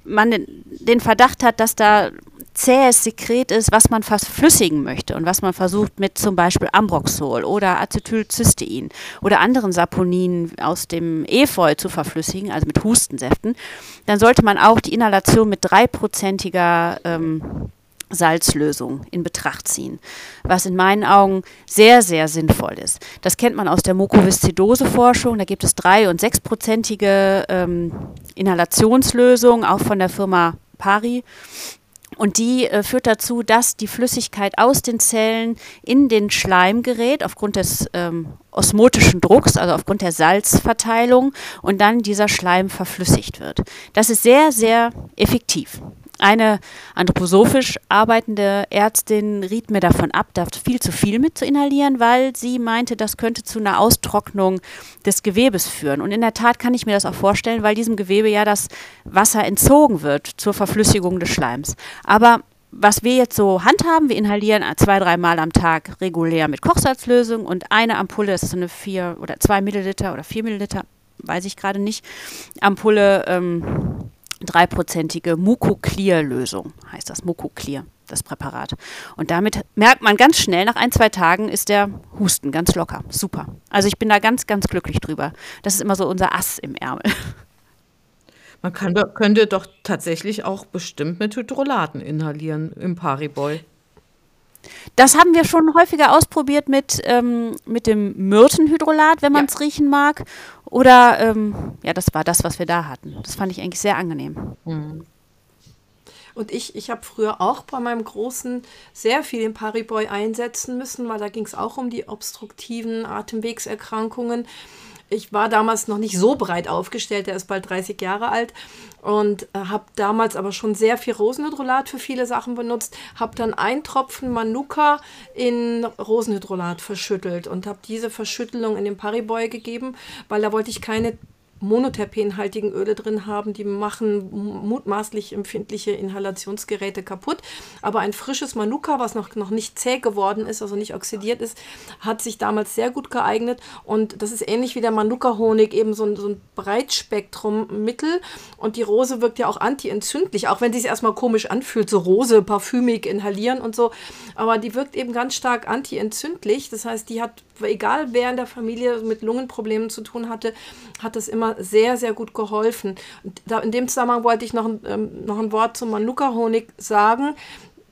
A: man den Verdacht hat, dass da zähes Sekret ist, was man verflüssigen möchte und was man versucht mit zum Beispiel Ambroxol oder Acetylcystein oder anderen Saponinen aus dem Efeu zu verflüssigen, also mit Hustensäften, dann sollte man auch die Inhalation mit dreiprozentiger ähm, Salzlösung in Betracht ziehen, was in meinen Augen sehr, sehr sinnvoll ist. Das kennt man aus der Mukoviszidose-Forschung. Da gibt es drei- und sechsprozentige ähm, Inhalationslösungen, auch von der Firma Pari. Und die äh, führt dazu, dass die Flüssigkeit aus den Zellen in den Schleim gerät, aufgrund des ähm, osmotischen Drucks, also aufgrund der Salzverteilung, und dann dieser Schleim verflüssigt wird. Das ist sehr, sehr effektiv. Eine anthroposophisch arbeitende Ärztin riet mir davon ab, da viel zu viel mit zu inhalieren, weil sie meinte, das könnte zu einer Austrocknung des Gewebes führen. Und in der Tat kann ich mir das auch vorstellen, weil diesem Gewebe ja das Wasser entzogen wird zur Verflüssigung des Schleims. Aber was wir jetzt so handhaben, wir inhalieren zwei, dreimal am Tag regulär mit Kochsalzlösung und eine Ampulle, das ist so eine vier oder zwei Milliliter oder vier Milliliter, weiß ich gerade nicht, Ampulle ähm, dreiprozentige Mucoclear-Lösung, heißt das Mucoclear, das Präparat. Und damit merkt man ganz schnell, nach ein, zwei Tagen ist der Husten ganz locker. Super. Also ich bin da ganz, ganz glücklich drüber. Das ist immer so unser Ass im Ärmel.
B: Man kann, könnte doch tatsächlich auch bestimmt mit Hydrolaten inhalieren im Pariboy.
A: Das haben wir schon häufiger ausprobiert mit, ähm, mit dem Myrtenhydrolat, wenn man es ja. riechen mag. Oder, ähm, ja, das war das, was wir da hatten. Das fand ich eigentlich sehr angenehm. Mhm.
C: Und ich, ich habe früher auch bei meinem Großen sehr viel im Pariboy einsetzen müssen, weil da ging es auch um die obstruktiven Atemwegserkrankungen ich war damals noch nicht so breit aufgestellt, der ist bald 30 Jahre alt und äh, habe damals aber schon sehr viel Rosenhydrolat für viele Sachen benutzt, habe dann einen Tropfen Manuka in Rosenhydrolat verschüttelt und habe diese Verschüttelung in den Pariboy gegeben, weil da wollte ich keine monoterpenhaltigen Öle drin haben, die machen mutmaßlich empfindliche Inhalationsgeräte kaputt. Aber ein frisches Manuka, was noch, noch nicht zäh geworden ist, also nicht oxidiert ist, hat sich damals sehr gut geeignet. Und das ist ähnlich wie der Manuka-Honig, eben so ein, so ein Breitspektrum-Mittel. Und die Rose wirkt ja auch antientzündlich, auch wenn sie sich erstmal komisch anfühlt, so Rose, parfümig inhalieren und so. Aber die wirkt eben ganz stark antientzündlich. Das heißt, die hat, egal wer in der Familie mit Lungenproblemen zu tun hatte, hat das immer sehr, sehr gut geholfen. Da, in dem Zusammenhang wollte ich noch, ähm, noch ein Wort zum Manuka-Honig sagen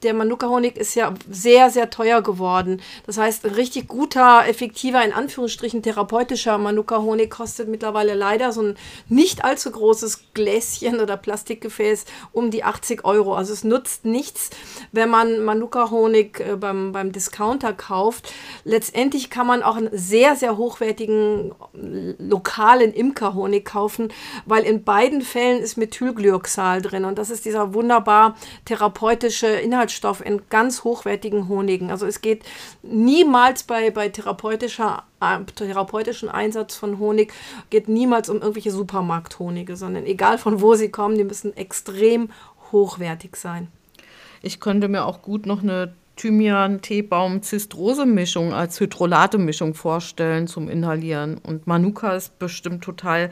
C: der Manuka-Honig ist ja sehr, sehr teuer geworden. Das heißt, ein richtig guter, effektiver, in Anführungsstrichen therapeutischer Manuka-Honig kostet mittlerweile leider so ein nicht allzu großes Gläschen oder Plastikgefäß um die 80 Euro. Also es nutzt nichts, wenn man Manuka-Honig äh, beim, beim Discounter kauft. Letztendlich kann man auch einen sehr, sehr hochwertigen lokalen Imkerhonig kaufen, weil in beiden Fällen ist Methylglyoxal drin und das ist dieser wunderbar therapeutische Inhalt Inhaltsstoff in ganz hochwertigen Honigen. Also es geht niemals bei, bei therapeutischer, äh, therapeutischen Einsatz von Honig, geht niemals um irgendwelche Supermarkthonige, sondern egal von wo sie kommen, die müssen extrem hochwertig sein.
B: Ich könnte mir auch gut noch eine Thymian, Teebaum, Zistrose-Mischung als Hydrolate-Mischung vorstellen zum Inhalieren. Und Manuka ist bestimmt total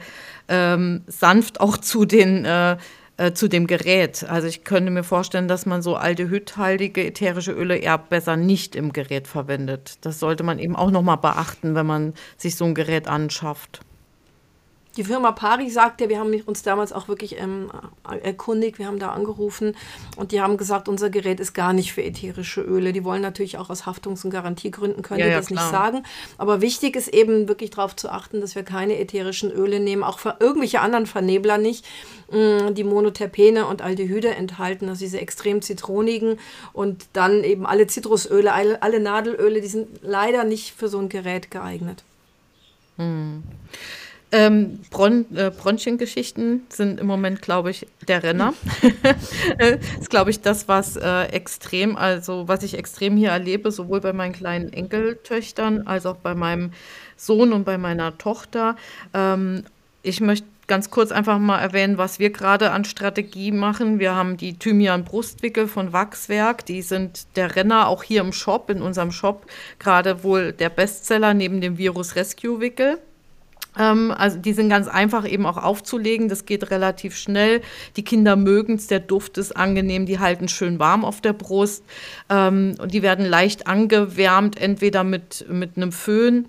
B: ähm, sanft auch zu den äh, äh, zu dem Gerät. Also ich könnte mir vorstellen, dass man so aldehydhaltige ätherische Öle eher besser nicht im Gerät verwendet. Das sollte man eben auch nochmal beachten, wenn man sich so ein Gerät anschafft.
C: Die Firma Pari sagte, wir haben uns damals auch wirklich ähm, erkundigt, wir haben da angerufen und die haben gesagt, unser Gerät ist gar nicht für ätherische Öle. Die wollen natürlich auch aus Haftungs- und Garantiegründen, können ja, die das klar. nicht sagen. Aber wichtig ist eben wirklich darauf zu achten, dass wir keine ätherischen Öle nehmen, auch für irgendwelche anderen Vernebler nicht, mh, mm, die Monoterpene und Aldehyde enthalten, also diese extrem zitronigen und dann eben alle Zitrusöle, alle, alle Nadelöle, die sind leider nicht für so ein Gerät geeignet.
B: Hm. Ähm, Bron äh, Bronchiengeschichten sind im Moment, glaube ich, der Renner. das ist, glaube ich, das, was äh, extrem, also was ich extrem hier erlebe, sowohl bei meinen kleinen Enkeltöchtern als auch bei meinem Sohn und bei meiner Tochter. Ähm, ich möchte ganz kurz einfach mal erwähnen, was wir gerade an Strategie machen. Wir haben die Thymian Brustwickel von Wachswerk. Die sind der Renner auch hier im Shop, in unserem Shop, gerade wohl der Bestseller neben dem Virus Rescue Wickel. Ähm, also die sind ganz einfach eben auch aufzulegen. Das geht relativ schnell. Die Kinder mögen es, der Duft ist angenehm, die halten schön warm auf der Brust. Ähm, die werden leicht angewärmt, entweder mit, mit einem Föhn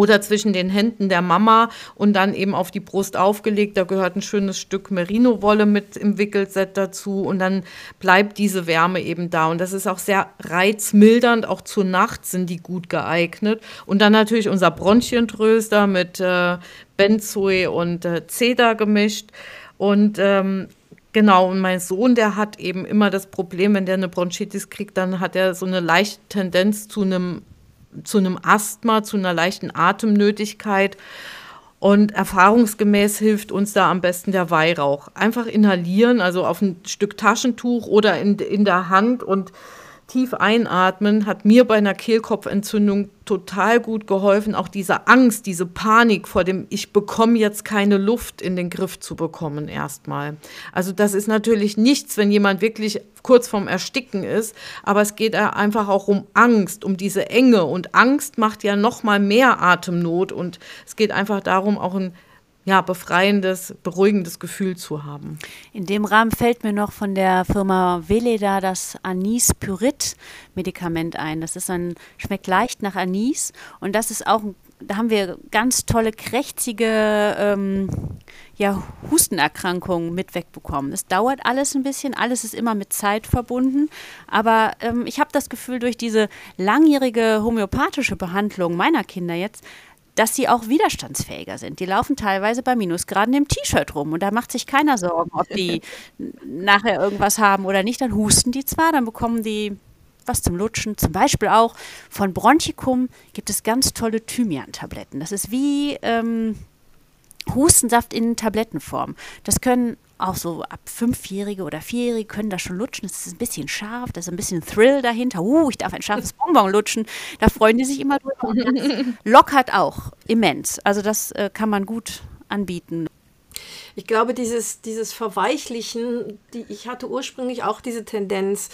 B: oder zwischen den Händen der Mama und dann eben auf die Brust aufgelegt. Da gehört ein schönes Stück Merino-Wolle mit im Wickelset dazu und dann bleibt diese Wärme eben da. Und das ist auch sehr reizmildernd, auch zur Nacht sind die gut geeignet. Und dann natürlich unser Bronchientröster mit äh, Benzoe und äh, Zeder gemischt. Und ähm, Genau, und mein Sohn, der hat eben immer das Problem, wenn der eine Bronchitis kriegt, dann hat er so eine leichte Tendenz zu einem zu einem Asthma, zu einer leichten Atemnötigkeit. Und erfahrungsgemäß hilft uns da am besten der Weihrauch. Einfach inhalieren, also auf ein Stück Taschentuch oder in, in der Hand und tief einatmen hat mir bei einer Kehlkopfentzündung total gut geholfen, auch diese Angst, diese Panik vor dem, ich bekomme jetzt keine Luft in den Griff zu bekommen erstmal. Also das ist natürlich nichts, wenn jemand wirklich kurz vorm Ersticken ist, aber es geht einfach auch um Angst, um diese Enge und Angst macht ja noch mal mehr Atemnot und es geht einfach darum, auch ein ja, befreiendes, beruhigendes Gefühl zu haben.
A: In dem Rahmen fällt mir noch von der Firma Veleda das Anis Pyrit Medikament ein. Das ist ein, schmeckt leicht nach Anis und das ist auch, da haben wir ganz tolle, krächzige ähm, ja, Hustenerkrankungen mit wegbekommen. Es dauert alles ein bisschen, alles ist immer mit Zeit verbunden, aber ähm, ich habe das Gefühl, durch diese langjährige homöopathische Behandlung meiner Kinder jetzt, dass sie auch widerstandsfähiger sind. Die laufen teilweise bei Minusgraden im T-Shirt rum und da macht sich keiner Sorgen, ob die nachher irgendwas haben oder nicht. Dann husten die zwar, dann bekommen die was zum Lutschen. Zum Beispiel auch von Bronchikum gibt es ganz tolle Thymian-Tabletten. Das ist wie ähm, Hustensaft in Tablettenform. Das können auch so ab Fünfjährige oder Vierjährige können das schon lutschen. Das ist ein bisschen scharf, da ist ein bisschen Thrill dahinter. Uh, ich darf ein scharfes Bonbon lutschen. Da freuen die sich immer drüber. lockert auch immens. Also das äh, kann man gut anbieten.
C: Ich glaube, dieses, dieses Verweichlichen, die, ich hatte ursprünglich auch diese Tendenz,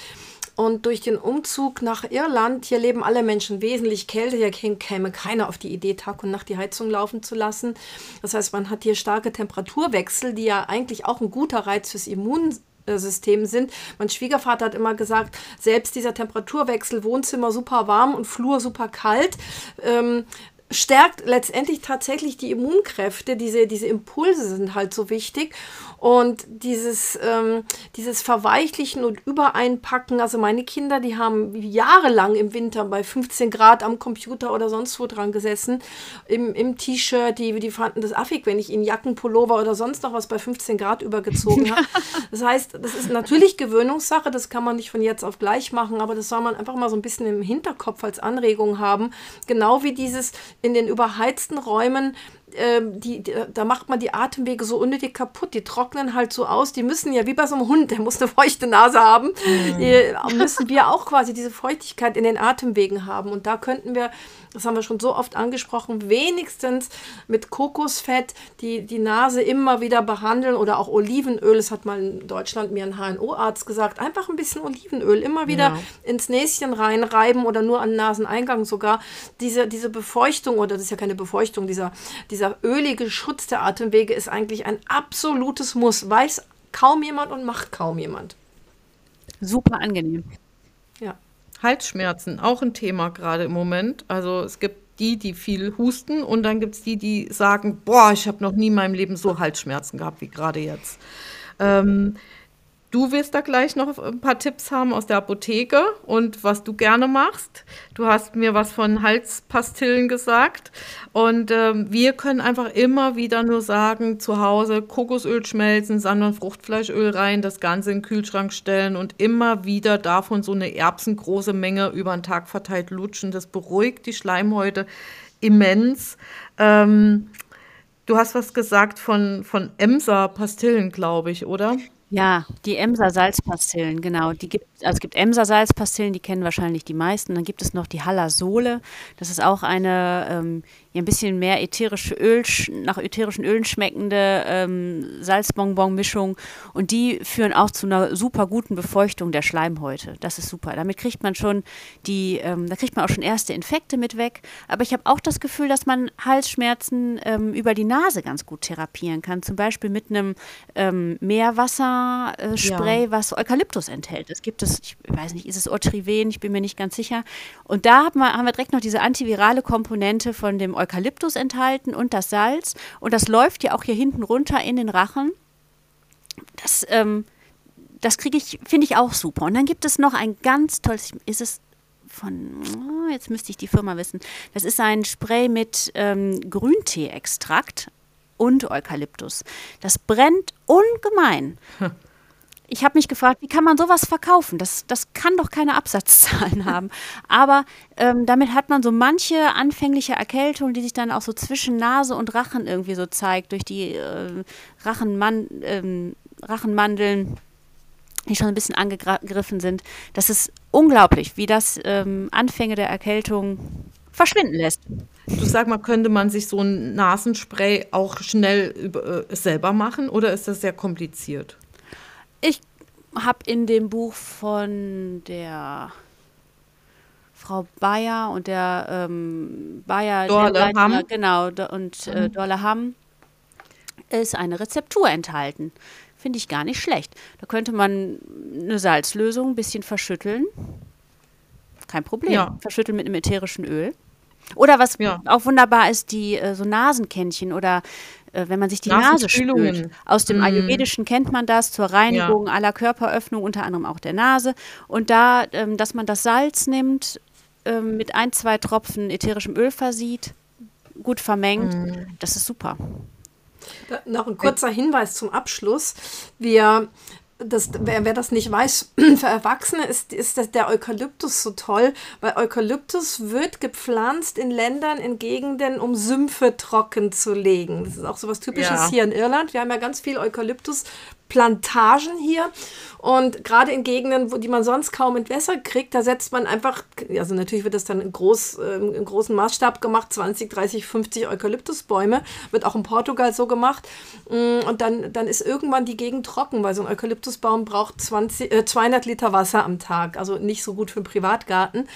C: und durch den Umzug nach Irland, hier leben alle Menschen wesentlich kälter, hier käme keiner auf die Idee, Tag und Nacht die Heizung laufen zu lassen. Das heißt, man hat hier starke Temperaturwechsel, die ja eigentlich auch ein guter Reiz fürs Immunsystem sind. Mein Schwiegervater hat immer gesagt, selbst dieser Temperaturwechsel, Wohnzimmer super warm und Flur super kalt, ähm, stärkt letztendlich tatsächlich die Immunkräfte. Diese, diese Impulse sind halt so wichtig. Und dieses, ähm, dieses Verweichlichen und Übereinpacken, also meine Kinder, die haben jahrelang im Winter bei 15 Grad am Computer oder sonst wo dran gesessen, im, im T-Shirt, die, die fanden das affig, wenn ich ihnen Jackenpullover oder sonst noch was bei 15 Grad übergezogen habe. Das heißt, das ist natürlich Gewöhnungssache, das kann man nicht von jetzt auf gleich machen, aber das soll man einfach mal so ein bisschen im Hinterkopf als Anregung haben. Genau wie dieses in den überheizten Räumen ähm, die, die, da macht man die Atemwege so unnötig kaputt. Die trocknen halt so aus. Die müssen ja wie bei so einem Hund, der muss eine feuchte Nase haben, mhm. die, müssen wir auch quasi diese Feuchtigkeit in den Atemwegen haben. Und da könnten wir das haben wir schon so oft angesprochen, wenigstens mit Kokosfett die, die Nase immer wieder behandeln oder auch Olivenöl. Das hat mal in Deutschland mir ein HNO-Arzt gesagt. Einfach ein bisschen Olivenöl immer wieder ja. ins Näschen reinreiben oder nur an den Naseneingang sogar. Diese, diese Befeuchtung, oder das ist ja keine Befeuchtung, dieser, dieser ölige Schutz der Atemwege ist eigentlich ein absolutes Muss. Weiß kaum jemand und macht kaum jemand.
A: Super angenehm.
B: Halsschmerzen, auch ein Thema gerade im Moment. Also es gibt die, die viel husten und dann gibt es die, die sagen, boah, ich habe noch nie in meinem Leben so Halsschmerzen gehabt wie gerade jetzt. Ähm, Du wirst da gleich noch ein paar Tipps haben aus der Apotheke und was du gerne machst. Du hast mir was von Halspastillen gesagt und ähm, wir können einfach immer wieder nur sagen, zu Hause Kokosöl schmelzen, Sand- und Fruchtfleischöl rein, das Ganze in den Kühlschrank stellen und immer wieder davon so eine erbsengroße Menge über den Tag verteilt lutschen. Das beruhigt die Schleimhäute immens. Ähm, du hast was gesagt von, von Emser-Pastillen, glaube ich, oder?
A: Ja, die Emser Salzpastillen, genau. Die gibt, also es gibt Emser Salzpastillen, die kennen wahrscheinlich die meisten. Dann gibt es noch die Hallasole. Das ist auch eine ähm, ein bisschen mehr ätherische Öl, nach ätherischen Ölen schmeckende ähm, Salzbonbon-Mischung. Und die führen auch zu einer super guten Befeuchtung der Schleimhäute. Das ist super. Damit kriegt man schon die, ähm, da kriegt man auch schon erste Infekte mit weg. Aber ich habe auch das Gefühl, dass man Halsschmerzen ähm, über die Nase ganz gut therapieren kann. Zum Beispiel mit einem ähm, Meerwasserspray, ja. was Eukalyptus enthält. Es gibt es, ich weiß nicht, ist es Otriven, ich bin mir nicht ganz sicher. Und da haben wir, haben wir direkt noch diese antivirale Komponente von dem Eukalyptus enthalten und das Salz. Und das läuft ja auch hier hinten runter in den Rachen. Das, ähm, das kriege ich, finde ich auch super. Und dann gibt es noch ein ganz tolles, ist es von, oh, jetzt müsste ich die Firma wissen. Das ist ein Spray mit ähm, Grüntee-Extrakt und Eukalyptus. Das brennt ungemein. ich habe mich gefragt, wie kann man sowas verkaufen? Das, das kann doch keine Absatzzahlen haben. Aber ähm, damit hat man so manche anfängliche Erkältung, die sich dann auch so zwischen Nase und Rachen irgendwie so zeigt, durch die äh, Rachenman ähm, Rachenmandeln, die schon ein bisschen angegriffen sind. Das ist unglaublich, wie das ähm, Anfänge der Erkältung verschwinden lässt.
B: Du sag mal, könnte man sich so ein Nasenspray auch schnell über, äh, selber machen oder ist das sehr kompliziert?
A: Ich habe in dem Buch von der Frau Bayer und der ähm, Bayer
B: Dorle Hamm.
A: genau und äh, mhm. Dorle Hamm ist eine Rezeptur enthalten. Finde ich gar nicht schlecht. Da könnte man eine Salzlösung ein bisschen verschütteln. Kein Problem. Ja. Verschütteln mit einem ätherischen Öl. Oder was ja. auch wunderbar ist, die äh, so Nasenkännchen oder äh, wenn man sich die Nase spült. Aus dem mm. Ayurvedischen kennt man das zur Reinigung ja. aller Körperöffnungen, unter anderem auch der Nase. Und da, ähm, dass man das Salz nimmt, ähm, mit ein, zwei Tropfen ätherischem Öl versieht, gut vermengt, mm. das ist super.
C: Da, noch ein kurzer Hinweis zum Abschluss. Wir das, wer, wer, das nicht weiß, für Erwachsene ist, ist der Eukalyptus so toll, weil Eukalyptus wird gepflanzt in Ländern, in Gegenden, um Sümpfe trocken zu legen. Das ist auch so was Typisches ja. hier in Irland. Wir haben ja ganz viel Eukalyptus Plantagen hier. Und gerade in Gegenden, wo die man sonst kaum Entwässer kriegt, da setzt man einfach, also natürlich wird das dann in, groß, äh, in großen Maßstab gemacht, 20, 30, 50 Eukalyptusbäume, wird auch in Portugal so gemacht. Mm, und dann, dann ist irgendwann die Gegend trocken, weil so ein Eukalyptusbaum braucht 20, äh, 200 Liter Wasser am Tag, also nicht so gut für einen Privatgarten.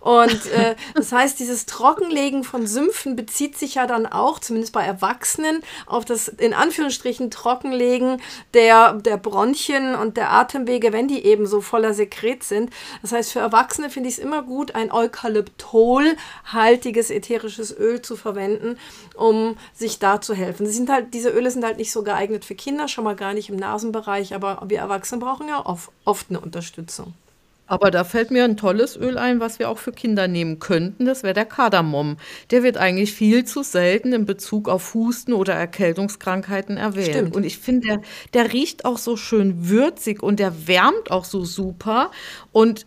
C: Und äh, das heißt, dieses Trockenlegen von Sümpfen bezieht sich ja dann auch, zumindest bei Erwachsenen, auf das in Anführungsstrichen Trockenlegen der der, Bronchien und der Atemwege, wenn die eben so voller Sekret sind. Das heißt, für Erwachsene finde ich es immer gut, ein Eukalyptol-haltiges ätherisches Öl zu verwenden, um sich da zu helfen. Sie sind halt, diese Öle sind halt nicht so geeignet für Kinder, schon mal gar nicht im Nasenbereich, aber wir Erwachsene brauchen ja oft, oft eine Unterstützung.
B: Aber da fällt mir ein tolles Öl ein, was wir auch für Kinder nehmen könnten. Das wäre der Kardamom. Der wird eigentlich viel zu selten in Bezug auf Husten oder Erkältungskrankheiten erwähnt. Stimmt. Und ich finde, der, der riecht auch so schön würzig und der wärmt auch so super. Und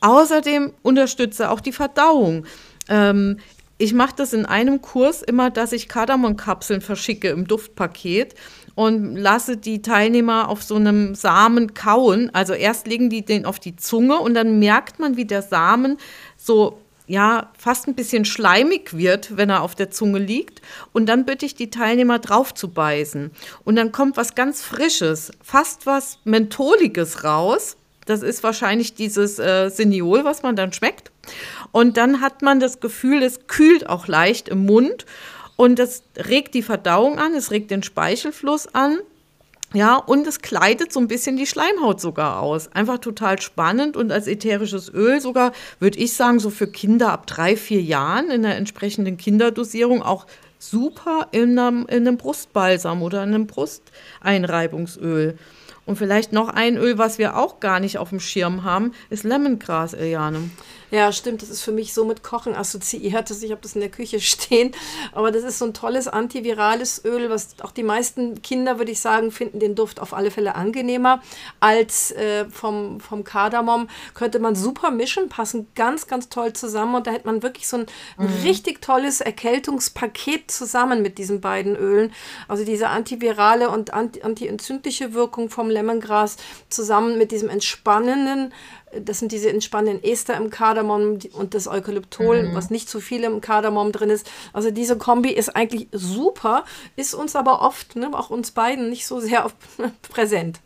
B: außerdem unterstützt er auch die Verdauung. Ähm, ich mache das in einem Kurs immer, dass ich Kardamomkapseln verschicke im Duftpaket und lasse die Teilnehmer auf so einem Samen kauen. Also erst legen die den auf die Zunge und dann merkt man, wie der Samen so ja, fast ein bisschen schleimig wird, wenn er auf der Zunge liegt. Und dann bitte ich die Teilnehmer drauf zu beißen. Und dann kommt was ganz Frisches, fast was Mentholiges raus. Das ist wahrscheinlich dieses äh, Seniol, was man dann schmeckt. Und dann hat man das Gefühl, es kühlt auch leicht im Mund. Und das regt die Verdauung an, es regt den Speichelfluss an. Ja, und es kleidet so ein bisschen die Schleimhaut sogar aus. Einfach total spannend und als ätherisches Öl sogar, würde ich sagen, so für Kinder ab drei, vier Jahren in der entsprechenden Kinderdosierung auch super in einem, in einem Brustbalsam oder in einem Brusteinreibungsöl. Und vielleicht noch ein Öl, was wir auch gar nicht auf dem Schirm haben, ist Lemongras, Eliane.
C: Ja, stimmt. Das ist für mich so mit Kochen assoziiert. Ich habe das in der Küche stehen. Aber das ist so ein tolles antivirales Öl, was auch die meisten Kinder, würde ich sagen, finden den Duft auf alle Fälle angenehmer als äh, vom, vom Kardamom. Könnte man super mischen, passen ganz, ganz toll zusammen. Und da hätte man wirklich so ein mhm. richtig tolles Erkältungspaket zusammen mit diesen beiden Ölen. Also diese antivirale und anti antientzündliche Wirkung vom Lemongras zusammen mit diesem entspannenden das sind diese entspannenden Ester im Kardamom und das Eukalyptol, mhm. was nicht zu viel im Kardamom drin ist. Also diese Kombi ist eigentlich super, ist uns aber oft, ne, auch uns beiden, nicht so sehr präsent.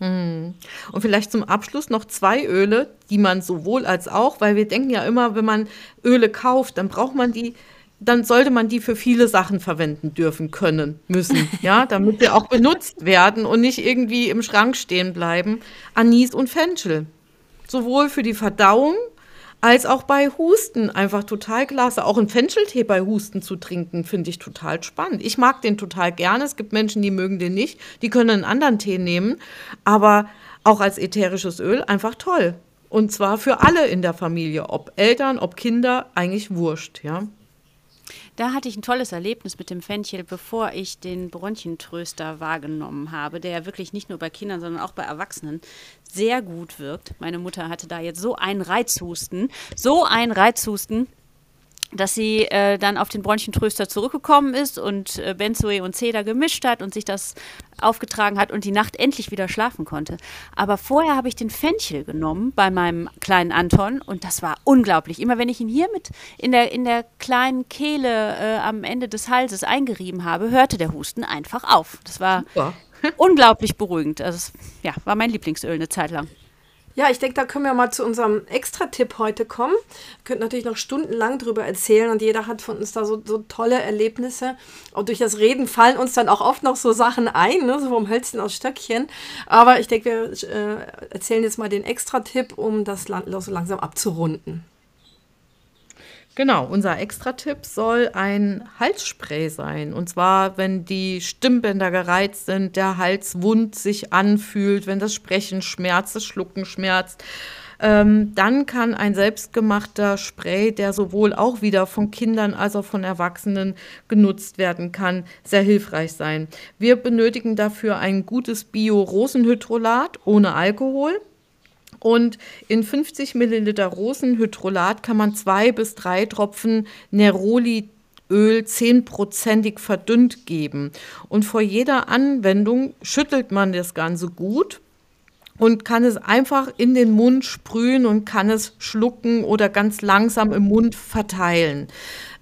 B: Mhm. Und vielleicht zum Abschluss noch zwei Öle, die man sowohl als auch, weil wir denken ja immer, wenn man Öle kauft, dann braucht man die dann sollte man die für viele Sachen verwenden dürfen können, müssen, ja, damit sie auch benutzt werden und nicht irgendwie im Schrank stehen bleiben. Anis und Fenchel sowohl für die Verdauung als auch bei Husten einfach total klasse. Auch einen Fencheltee bei Husten zu trinken, finde ich total spannend. Ich mag den total gerne. Es gibt Menschen, die mögen den nicht. Die können einen anderen Tee nehmen. Aber auch als ätherisches Öl einfach toll. Und zwar für alle in der Familie, ob Eltern, ob Kinder, eigentlich wurscht, ja.
A: Da hatte ich ein tolles Erlebnis mit dem Fenchel, bevor ich den Bronchientröster wahrgenommen habe, der ja wirklich nicht nur bei Kindern, sondern auch bei Erwachsenen sehr gut wirkt. Meine Mutter hatte da jetzt so einen Reizhusten, so einen Reizhusten, dass sie äh, dann auf den Bronchientröster zurückgekommen ist und äh, Benzoe und Cedar gemischt hat und sich das aufgetragen hat und die Nacht endlich wieder schlafen konnte. Aber vorher habe ich den Fenchel genommen bei meinem kleinen Anton und das war unglaublich. Immer wenn ich ihn hier mit in der, in der kleinen Kehle äh, am Ende des Halses eingerieben habe, hörte der Husten einfach auf. Das war unglaublich beruhigend. Also, ja, war mein Lieblingsöl eine Zeit lang.
C: Ja, ich denke, da können wir mal zu unserem Extra-Tipp heute kommen. Wir könnten natürlich noch stundenlang drüber erzählen und jeder hat von uns da so, so tolle Erlebnisse. Und durch das Reden fallen uns dann auch oft noch so Sachen ein, ne? so vom Hölzchen aus Stöckchen. Aber ich denke, wir äh, erzählen jetzt mal den Extra-Tipp, um das so langsam abzurunden.
B: Genau, unser Extra-Tipp soll ein Halsspray sein. Und zwar, wenn die Stimmbänder gereizt sind, der Hals wund sich anfühlt, wenn das Sprechen schmerzt, das Schlucken schmerzt. Ähm, dann kann ein selbstgemachter Spray, der sowohl auch wieder von Kindern als auch von Erwachsenen genutzt werden kann, sehr hilfreich sein. Wir benötigen dafür ein gutes Bio-Rosenhydrolat ohne Alkohol. Und in 50 Milliliter Rosenhydrolat kann man zwei bis drei Tropfen Neroli Öl zehnprozentig verdünnt geben. Und vor jeder Anwendung schüttelt man das Ganze gut und kann es einfach in den Mund sprühen und kann es schlucken oder ganz langsam im Mund verteilen.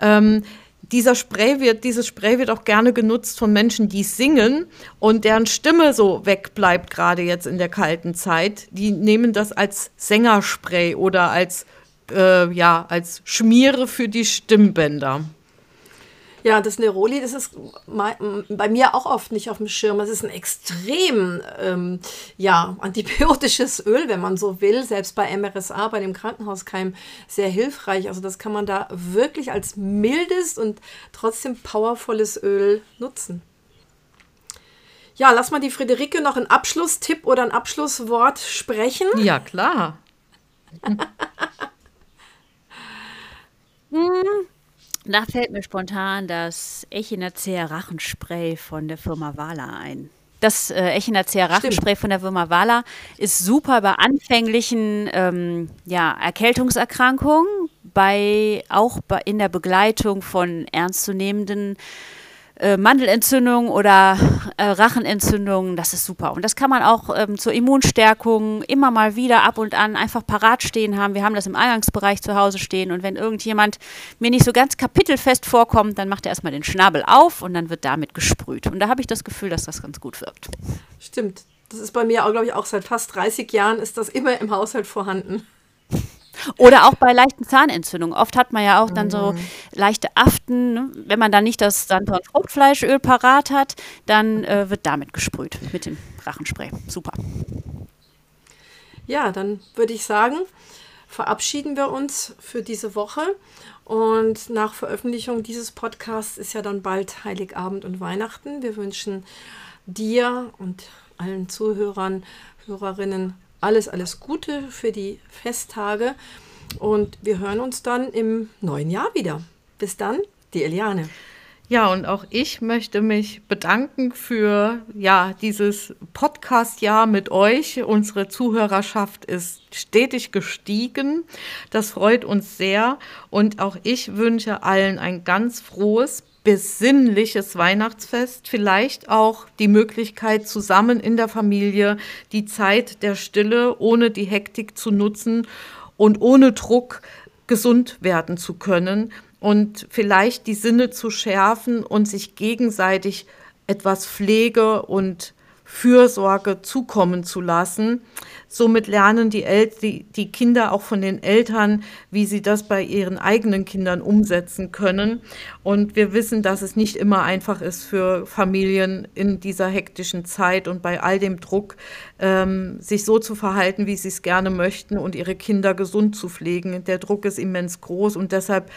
B: Ähm, dieser Spray wird, dieses Spray wird auch gerne genutzt von Menschen, die singen und deren Stimme so wegbleibt, gerade jetzt in der kalten Zeit. Die nehmen das als Sängerspray oder als, äh, ja, als Schmiere für die Stimmbänder.
C: Ja, das Neroli, das ist bei mir auch oft nicht auf dem Schirm. Es ist ein extrem ähm, ja, antibiotisches Öl, wenn man so will. Selbst bei MRSA, bei dem Krankenhauskeim, sehr hilfreich. Also das kann man da wirklich als mildes und trotzdem powervolles Öl nutzen. Ja, lass mal die Friederike noch einen Abschlusstipp oder ein Abschlusswort sprechen.
B: Ja, klar.
A: hm. Da fällt mir spontan das Echinacea Rachenspray von der Firma Wala ein. Das äh, Echinacea Rachenspray von der Firma Wala ist super bei anfänglichen ähm, ja, Erkältungserkrankungen, bei, auch bei, in der Begleitung von ernstzunehmenden äh, Mandelentzündung oder äh, Rachenentzündung, das ist super. Und das kann man auch ähm, zur Immunstärkung immer mal wieder ab und an einfach parat stehen haben. Wir haben das im Eingangsbereich zu Hause stehen und wenn irgendjemand mir nicht so ganz kapitelfest vorkommt, dann macht er erstmal den Schnabel auf und dann wird damit gesprüht. Und da habe ich das Gefühl, dass das ganz gut wirkt.
C: Stimmt. Das ist bei mir auch, glaube ich, auch seit fast 30 Jahren ist das immer im Haushalt vorhanden.
A: Oder auch bei leichten Zahnentzündungen. Oft hat man ja auch dann so mhm. leichte Aften. Ne? Wenn man dann nicht das Sanddorn Fruchtfleischöl parat hat, dann äh, wird damit gesprüht mit dem Rachenspray. Super.
C: Ja, dann würde ich sagen, verabschieden wir uns für diese Woche. Und nach Veröffentlichung dieses Podcasts ist ja dann bald Heiligabend und Weihnachten. Wir wünschen dir und allen Zuhörern, Hörerinnen alles, alles Gute für die Festtage und wir hören uns dann im neuen Jahr wieder. Bis dann, die Eliane.
B: Ja, und auch ich möchte mich bedanken für ja, dieses Podcast-Jahr mit euch. Unsere Zuhörerschaft ist stetig gestiegen. Das freut uns sehr. Und auch ich wünsche allen ein ganz frohes, besinnliches Weihnachtsfest, vielleicht auch die Möglichkeit, zusammen in der Familie die Zeit der Stille ohne die Hektik zu nutzen und ohne Druck gesund werden zu können und vielleicht die Sinne zu schärfen und sich gegenseitig etwas Pflege und Fürsorge zukommen zu lassen. Somit lernen die, El die, die Kinder auch von den Eltern, wie sie das bei ihren eigenen Kindern umsetzen können. Und wir wissen, dass es nicht immer einfach ist für Familien in dieser hektischen Zeit und bei all dem Druck, ähm, sich so zu verhalten, wie sie es gerne möchten und ihre Kinder gesund zu pflegen. Der Druck ist immens groß und deshalb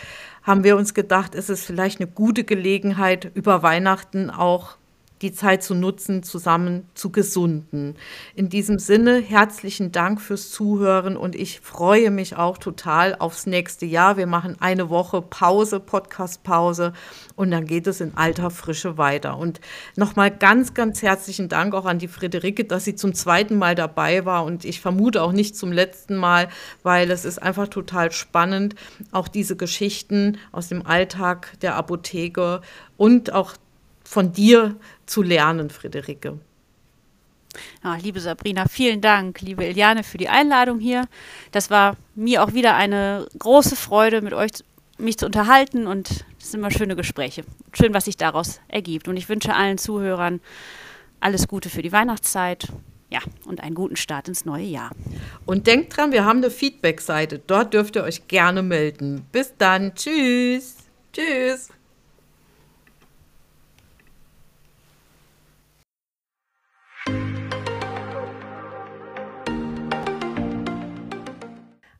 B: haben wir uns gedacht, es ist vielleicht eine gute Gelegenheit, über Weihnachten auch die Zeit zu nutzen, zusammen zu gesunden. In diesem Sinne herzlichen Dank fürs Zuhören und ich freue mich auch total aufs nächste Jahr. Wir machen eine Woche Pause, Podcast-Pause und dann geht es in alter Frische weiter. Und nochmal ganz, ganz herzlichen Dank auch an die Friederike, dass sie zum zweiten Mal dabei war und ich vermute auch nicht zum letzten Mal, weil es ist einfach total spannend, auch diese Geschichten aus dem Alltag der Apotheke und auch von dir zu lernen, Friederike.
A: Ja, liebe Sabrina, vielen Dank, liebe Eliane, für die Einladung hier. Das war mir auch wieder eine große Freude, mit euch mich zu unterhalten und es sind immer schöne Gespräche. Schön, was sich daraus ergibt. Und ich wünsche allen Zuhörern alles Gute für die Weihnachtszeit Ja, und einen guten Start ins neue Jahr.
B: Und denkt dran, wir haben eine Feedback-Seite. Dort dürft ihr euch gerne melden. Bis dann. Tschüss.
C: Tschüss.